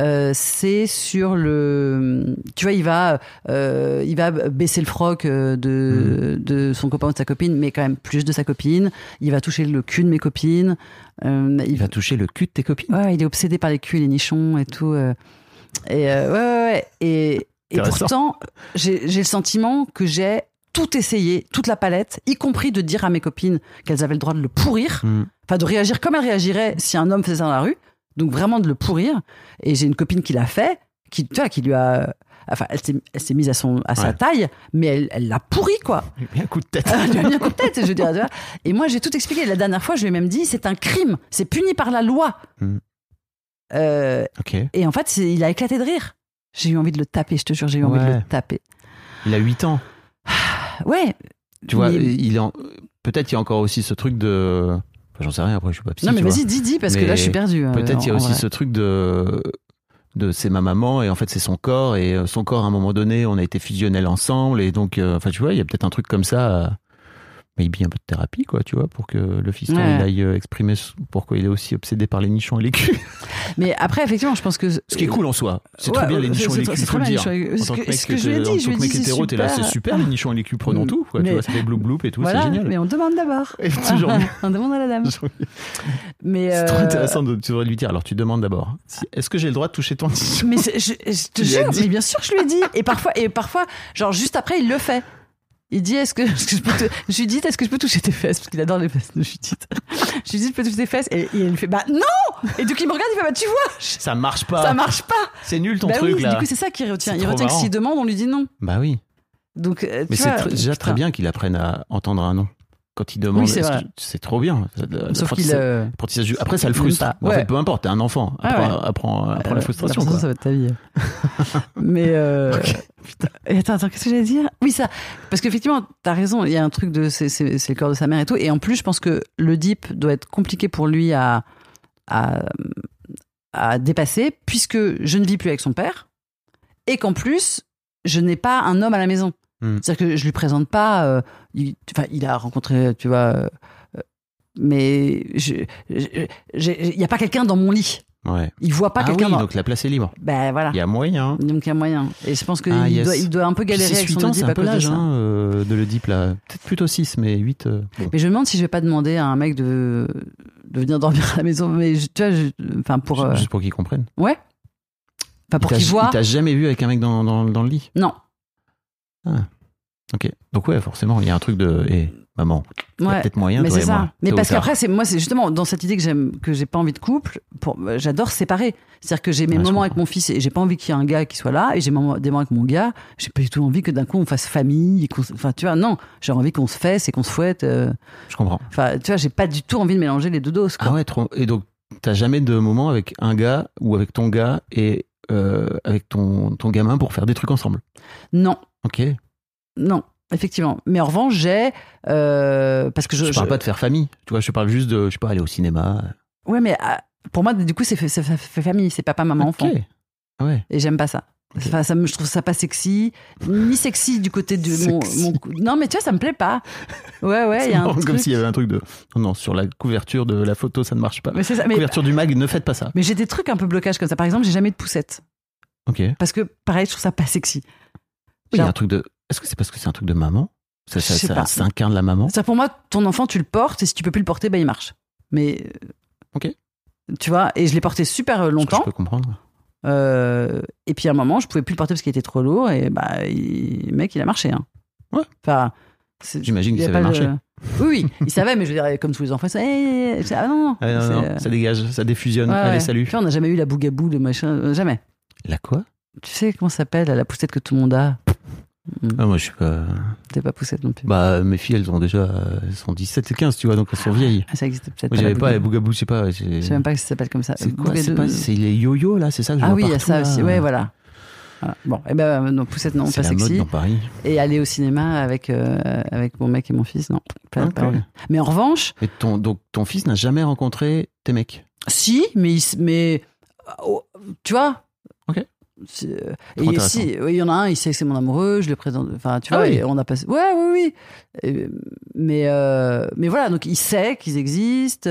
Euh, c'est sur le, tu vois, il va, euh, il va baisser le froc de, de son copain ou de sa copine, mais quand même plus de sa copine. Il va toucher le cul de mes copines. Euh, Il va toucher le cul de tes copines? Ouais, il est obsédé par les culs, les nichons et tout. Et ouais, ouais, ouais. Et, et pourtant, j'ai le sentiment que j'ai tout essayé, toute la palette, y compris de dire à mes copines qu'elles avaient le droit de le pourrir, Mm. enfin de réagir comme elles réagiraient si un homme faisait ça dans la rue. Donc vraiment de le pourrir. Et j'ai une copine qui l'a fait, qui, tu vois, qui lui a. Enfin, elle s'est elle mise à, son, à sa taille, mais elle elle l'a pourri, quoi. [laughs] Il a mis un coup de tête. [laughs] Elle lui a mis un coup de tête, je veux dire. Et moi, j'ai tout expliqué. La dernière fois, je lui ai même dit, c'est un crime, c'est puni par la loi. Mm. Euh, ok. et en fait, il a éclaté de rire. J'ai eu envie de le taper, je te jure, j'ai eu envie de le taper. Il a 8 ans. [sighs] Ouais. Tu vois, Mais- il en- peut-être il y a encore aussi ce truc de. Enfin, J'en sais rien. Après, je suis pas psy. non, mais vas-y, dis, dis, parce que là, je suis perdu. euh, Peut-être il y a aussi vrai. ce truc de de c'est ma maman et en fait c'est son corps et euh, son corps à un moment donné on a été fusionnels ensemble et donc euh, enfin tu vois il y a peut-être un truc comme ça euh, maybe un peu de thérapie quoi tu vois pour que le fiston Ouais. il aille euh, exprimer pourquoi il est aussi obsédé par les nichons et les culs [laughs] Mais après, effectivement, je pense que. ce qui est cool en soi c'est Ouais, trop bien les nichons et les culs c'est faut le dire en tant que- mec que je lui ai t'es- dit, je mec hétéro t'es là super. c'est super les nichons et les culs prenons Mm. tout quoi tu vois ça fait bloup bloup et tout c'est génial mais on demande d'abord. [laughs] [laughs] On demande à la dame. Mais. c'est trop euh, intéressant de tu devrais lui dire alors tu demandes d'abord est-ce que j'ai le droit de toucher ton nichon? Mais je, te jure, mais bien sûr que je lui ai dit. Et parfois, et parfois, genre juste après, il le fait. Il dit est-ce que, [laughs] est-ce que je peux te... dis est-ce que je peux toucher tes fesses? Parce qu'il adore les fesses de Judith. dis je peux toucher tes fesses? Et, et il fait bah non et donc il me regarde il fait bah tu vois je- ça marche pas ça marche pas. c'est nul ton bah truc oui, là du coup c'est ça qu'il retient. Il retient que s'il demande on lui dit non. Bah oui. Donc euh, Mais c'est tr- déjà putain. très bien qu'il apprenne à entendre un nom. Quand il demande, Oui, c'est trop bien? Sauf qu'il euh, du- Après, ça le frustre. En Ouais. fait, peu importe, t'es un enfant. Ah Apprends, ouais. apprends- apprends euh, la frustration. la ça va être ta vie. [laughs] Mais euh, [laughs] putain. Et attends, attends, qu'est-ce que j'allais dire? Oui, ça. Parce qu'effectivement, t'as raison. Il y a un truc de c'est le corps de sa mère et tout. Et en plus, je pense que le dip doit être compliqué pour lui à à, à dépasser, puisque je ne vis plus avec son père et qu'en plus, je n'ai pas un homme à la maison. Hmm. C'est-à-dire que je lui présente pas. euh, il, enfin, il a rencontré, tu vois. euh, euh, mais il n'y a pas quelqu'un dans mon lit. Ouais. Il voit pas ah quelqu'un oui, dans. donc la place est libre. Ben voilà. Il y a moyen. Donc il y a moyen. Et je pense qu'il Ah, yes. doit, il doit un peu galérer avec 8 son ans, Oedipe à cause de l'âge ça. hein, euh, de l'Oedipe là. Peut-être plutôt 6, mais 8. euh, bon. Mais je me demande si je vais pas demander à un mec de, de venir dormir à la maison. Mais je- tu vois, je- enfin pour. Juste- euh, Juste pour qu'ils comprennent. Ouais. Enfin pour qu'il voit. Il t'a jamais vu avec un mec dans, dans, dans le lit Non. Ok. Donc ouais, forcément, il y a un truc de. Eh, maman, il y a Ouais. peut-être moyen, Mais c'est ça. moi. Mais parce qu'après, c'est moi, c'est justement dans cette idée que j'aime, que j'ai pas envie de couple. Pour, j'adore séparer. C'est-à-dire que j'ai mes Ouais, moments avec mon fils et j'ai pas envie qu'il y ait un gars qui soit là. Et j'ai des moments avec mon gars. J'ai pas du tout envie que d'un coup on fasse famille. Enfin, tu vois, non. J'ai envie qu'on se fesse et qu'on se fouette. euh. Je comprends. Enfin, tu vois, j'ai pas du tout envie de mélanger les deux doses. Quoi. Ah ouais, trop. Et donc, t'as jamais de moment avec un gars ou avec ton gars et euh, avec ton, ton gamin pour faire des trucs ensemble Non. Ok. Non, effectivement. Mais en revanche, j'ai. euh, parce que je. Je, parle je- pas de faire famille. Tu vois, je parle juste de, je sais pas, aller au cinéma. Ouais, mais ah, pour moi, du coup, c'est fait, fait- famille, c'est papa, maman, enfant. Ok. Ah ouais. Et j'aime pas ça. Enfin, ça me, je trouve ça pas sexy, ni sexy du côté de mon, mon Non, mais tu vois, ça me plaît pas. Ouais, ouais, [laughs] il y a un truc. Comme s'il y avait un truc de. Non, non, sur la couverture de la photo, ça ne marche pas. Mais c'est ça. Mais, couverture du mag, ne faites pas ça. mais j'ai des trucs un peu blocage comme ça. Par exemple, j'ai jamais de poussette. Ok. Parce que, pareil, je trouve ça pas sexy. il y a Genre- un truc de. Est-ce que c'est parce que c'est un truc de maman? Ça, ça, ça, ça incarne la maman? C'est-à-dire, pour moi, ton enfant, tu le portes et si tu peux plus le porter, bah, il marche. Mais. euh, Ok. Tu vois, et je l'ai porté super longtemps. Je peux comprendre. Euh, et puis à un moment, je pouvais plus le porter parce qu'il était trop lourd. Et bah, il- le mec, il a marché. Hein. Ouais. Enfin, J'imagine qu'il savait de- marcher. Oui, oui, il savait, mais je veux dire, comme tous les enfants, c'est Eh, ah non, non. Ah, non, non, euh, ça dégage, ça défusionne. ouais, Allez, ouais. salut. Puis on n'a jamais eu la bougabou, le machin, euh, jamais. La quoi? Tu sais comment ça s'appelle, la poussette que tout le monde a? Ah, Moi, je suis pas. T'es pas poussette non plus. Bah, mes filles, elles ont déjà. Elles sont 17 et 15, tu vois, donc elles sont vieilles. Ah, ça existe peut-être Moi, pas. j'avais pas bougabou. je sais pas. Je sais même pas que ça s'appelle comme ça. C'est quoi C'est pas- c'est les yo-yo, là, c'est ça que je Ah vois oui, il y a ça là. aussi. Ouais, voilà. Voilà. Bon, et ben non, poussette non, pas la mode sexy. dans Paris. Et aller au cinéma avec euh, avec mon mec et mon fils, non. Pas, Ok. pas envie. Mais en revanche, Et ton, donc, ton fils n'a jamais rencontré tes mecs? si, mais il mais oh, tu vois. Ok. C'est- euh, Trop Et intéressant. si, oui, il y en a un, il sait que c'est mon amoureux, je le présente. Enfin, tu Ah vois, oui. et on a passé. Ouais, oui, oui. Et- mais euh, mais voilà, donc il sait qu'ils existent.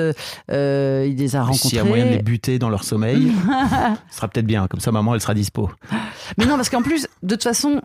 euh, il les a rencontrés. S'il y a moyen de les buter dans leur sommeil, [laughs] ce sera peut-être bien. Comme ça, maman, elle sera dispo. Mais non, parce qu'en plus, de toute façon,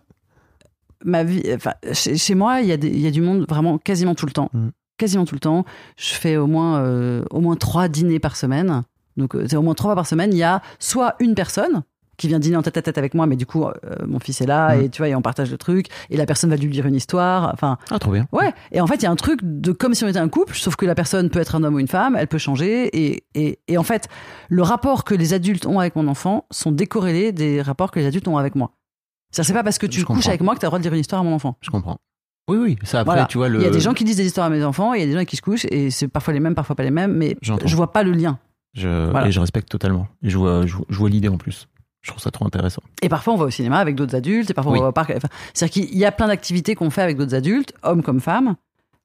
ma vie, enfin, chez, chez moi, il y, a des- il y a du monde vraiment quasiment tout le temps. Mm. Quasiment tout le temps. Je fais au moins, euh, au moins trois dîners par semaine. Donc, euh, c'est au moins trois fois par semaine. Il y a soit une personne qui vient dîner en tête à tête avec moi, mais du coup, euh, mon fils est là Mm. et tu vois, et on partage le truc. Et la personne va lui lire une histoire. Enfin, Ah, trop bien. ouais. Et en fait, il y a un truc de comme si on était un couple, sauf que la personne peut être un homme ou une femme, elle peut changer. Et, et, et en fait, le rapport que les adultes ont avec mon enfant sont décorrélés des rapports que les adultes ont avec moi. C'est-à-dire, c'est pas parce que tu Je couches comprends. avec moi que tu as le droit de dire une histoire à mon enfant. Je comprends. Oui, oui. Ça, après, Voilà. tu vois, le. Il y a des gens qui disent des histoires à mes enfants, et il y a des gens qui se couchent, et c'est parfois les mêmes, parfois pas les mêmes, mais je vois pas le lien. Je, Voilà. Et je respecte totalement. Et je vois, je, vois- je vois l'idée en plus. Je trouve ça trop intéressant. Et parfois, on va au cinéma avec d'autres adultes, et parfois, Oui. on va au parc. Enfin, c'est-à-dire qu'il y a plein d'activités qu'on fait avec d'autres adultes, hommes comme femmes.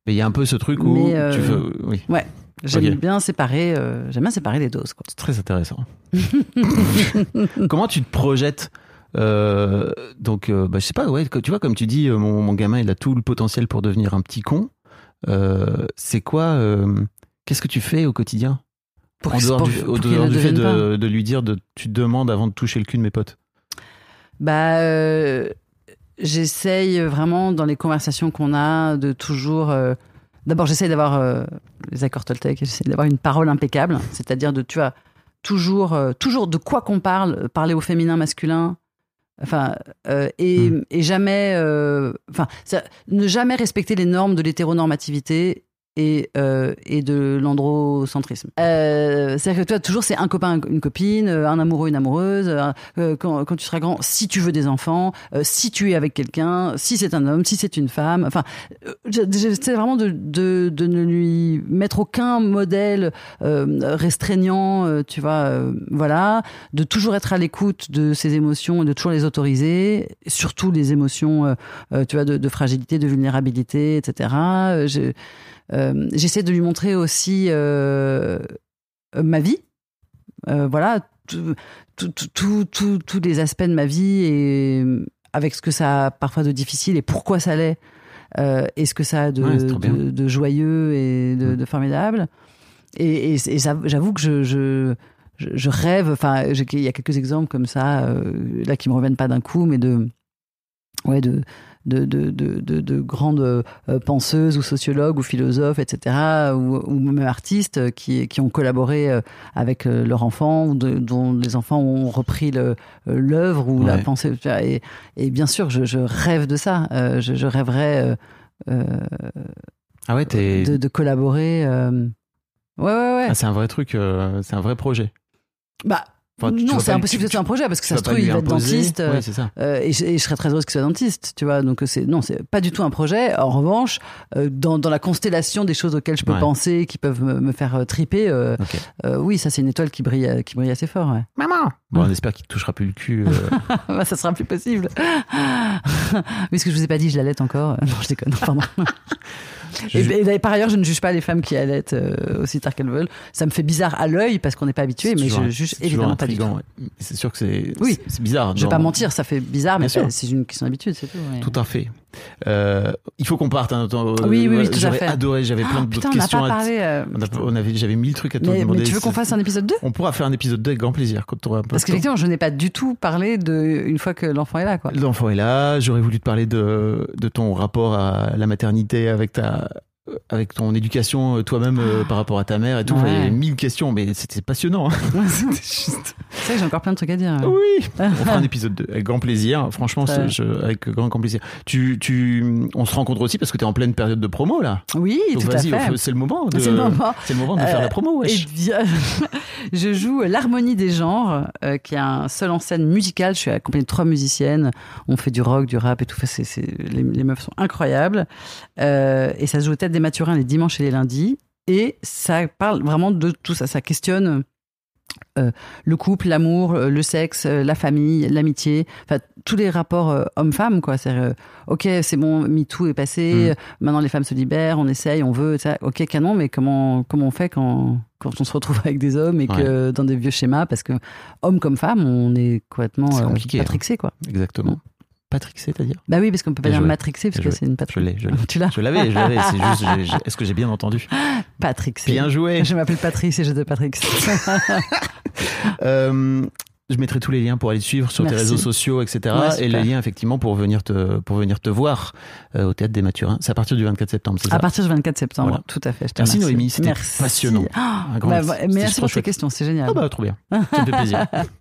Mais il y a un peu ce truc où euh, tu veux. Oui, Ouais. J'aime bien séparer, euh, j'aime bien séparer les doses, c'est très intéressant. [laughs] Comment tu te projettes euh, donc, euh, bah, je sais pas, ouais, tu vois, comme tu dis, mon, mon gamin, il a tout le potentiel pour devenir un petit con. C'est quoi Qu'est-ce que tu fais au quotidien? Pour En que- dehors pour- du, pour au dehors du fait de, de lui dire de, tu te demandes avant de toucher le cul de mes potes. Bah, euh, j'essaye vraiment dans les conversations qu'on a de toujours. euh, D'abord, j'essaye d'avoir euh, les accords Toltec. J'essaye d'avoir une parole impeccable, c'est-à-dire de tu vois toujours toujours de quoi qu'on parle, parler au féminin, masculin. Enfin, euh, et, et jamais, euh, enfin, ne jamais respecter les normes de l'hétéronormativité et, euh, et de l'androcentrisme. Euh, C'est-à-dire que toi, toujours, c'est un copain, une copine, euh, un amoureux, une amoureuse. quand, tu seras grand, si tu veux des enfants, si tu es avec quelqu'un, si c'est un homme, si c'est une femme. Enfin, je- j'essaie vraiment de, ne lui mettre aucun modèle restreignant, tu vois, voilà, de toujours être à l'écoute de ses émotions et de toujours les autoriser, surtout les émotions, tu vois, de, de fragilité, de vulnérabilité, etc. Je- euh, J'essaie de lui montrer aussi euh, euh, ma vie, euh, voilà, tout- tout- tout- tout- tout- tous les aspects de ma vie et avec ce que ça a parfois de difficile et pourquoi ça l'est. et ce que ça a de, Ouais, joyeux et de, de formidable. Et, et, et ça- j'avoue que je, je, rêve, enfin, il y a quelques exemples comme ça, là, qui me reviennent pas d'un coup, mais de, ouais, de, de, de, de, de, de grandes euh, penseuses ou sociologues ou philosophes, etc., ou, ou même artistes qui, qui ont collaboré euh, avec euh, leur enfant, ou dont les enfants ont repris l'œuvre ou la pensée. Et, et bien sûr, je, je rêve de ça. Je, je rêverais euh, Ah ouais, de, de collaborer. euh, Ouais, ouais, ouais. Ah, c'est un vrai truc, euh, c'est un vrai projet. bah, Enfin, tu- tu non, c'est impossible que ce soit un projet parce que ça se trouve, il va être dentiste. euh, Ouais, c'est ça. Euh, et, je, et je serais très heureuse qu'il soit dentiste, tu vois. Donc c'est non, c'est pas du tout un projet. En revanche, euh, dans, dans la constellation des choses auxquelles je peux Ouais. penser, qui peuvent me, me faire euh, triper, euh, euh, oui, ça c'est une étoile qui brille, euh, qui brille assez fort. Ouais. Maman Bon, on espère qu'il te touchera plus le cul. euh. [laughs] Bah, ça sera plus possible. [laughs] Mais ce que je vous ai pas dit, je l'allaite encore. Non, je déconne. Pardon. [laughs] Et, et par ailleurs, je ne juge pas les femmes qui allaitent euh, aussi tard qu'elles veulent. Ça me fait bizarre à l'œil parce qu'on n'est pas habitué, mais je juge évidemment pas du tout. ouais. C'est sûr que c'est Oui. bizarre. Je vais dans- pas mentir, ça fait bizarre, mais c'est une question d'habitude, c'est tout. ouais. Tout à fait. Euh, il faut qu'on parte. Hein, euh, Oui, oui, oui, voilà, tout à J'aurais fait. adoré, j'avais plein Oh, d'autres on questions. pas à te- parlé. euh, on on avait, j'avais mille trucs à te mais, demander. mais tu veux qu'on fasse un épisode 2 On pourra faire un épisode 2 avec grand plaisir quand un peu Parce qu'effectivement, je n'ai pas du tout parlé de une fois que l'enfant est là, quoi. L'enfant est là. J'aurais voulu te parler de, de ton rapport à la maternité avec ta, euh, avec ton éducation euh, toi-même euh, par rapport à ta mère et tout. Enfin, Il y Ouais. avait mille questions, mais c'était passionnant. hein. [laughs] C'était juste- C'est vrai que j'ai encore plein de trucs à dire. Oui, on fera un épisode 2 avec grand plaisir. Franchement, Ouais. je- avec grand, grand plaisir. Tu, tu, on se rencontre aussi parce que tu es en pleine période de promo là. Oui, Donc tout à fait. c'est le moment. De, C'est le moment. c'est le moment de faire Euh, la promo. Wesh. Eh bien, [laughs] je joue l'harmonie des genres, euh, qui est un seul en scène musical. Je suis accompagnée de trois musiciennes. On fait du rock, du rap et tout. Enfin, c'est, c'est- les, les meufs sont incroyables. Euh, et ça se joue au Tête des Mathurins les dimanches et les lundis. Et ça parle vraiment de tout ça. Ça questionne euh, le couple, l'amour, euh, le sexe, euh, la famille, l'amitié, enfin tous les rapports euh, homme-femme quoi. C'est euh, ok, c'est bon, MeToo est passé, maintenant les femmes se libèrent, on essaye, on veut, ok canon, mais comment comment on fait quand quand on se retrouve avec des hommes et que dans des vieux schémas parce que homme comme femme, on est complètement compliqué, hein. quoi. Exactement. Patrick, c'est-à-dire Bah oui, parce qu'on peut pas dire matrixé parce que c'est une Je patrie. l'ai, je l'ai. Tu l'as Je l'avais, je l'avais. C'est juste, j'ai- j'ai- [laughs] est-ce que j'ai bien entendu? Patrixé. Bien joué. Je m'appelle Patrice et je te Patrix. [laughs] Euh, je mettrai tous les liens pour aller te suivre sur tes réseaux sociaux, etc. Ouais, et les liens effectivement pour venir te pour venir te voir euh, au théâtre des Mathurins. C'est à partir du 24 septembre, c'est ça? À partir du 24 septembre, Voilà. tout à fait. je te Merci, remercie. Noémie, c'était Merci. passionnant. Un grand bah, merci. pour tes questions, c'est génial. Ah bah trop bien. Ça me fait plaisir. [laughs]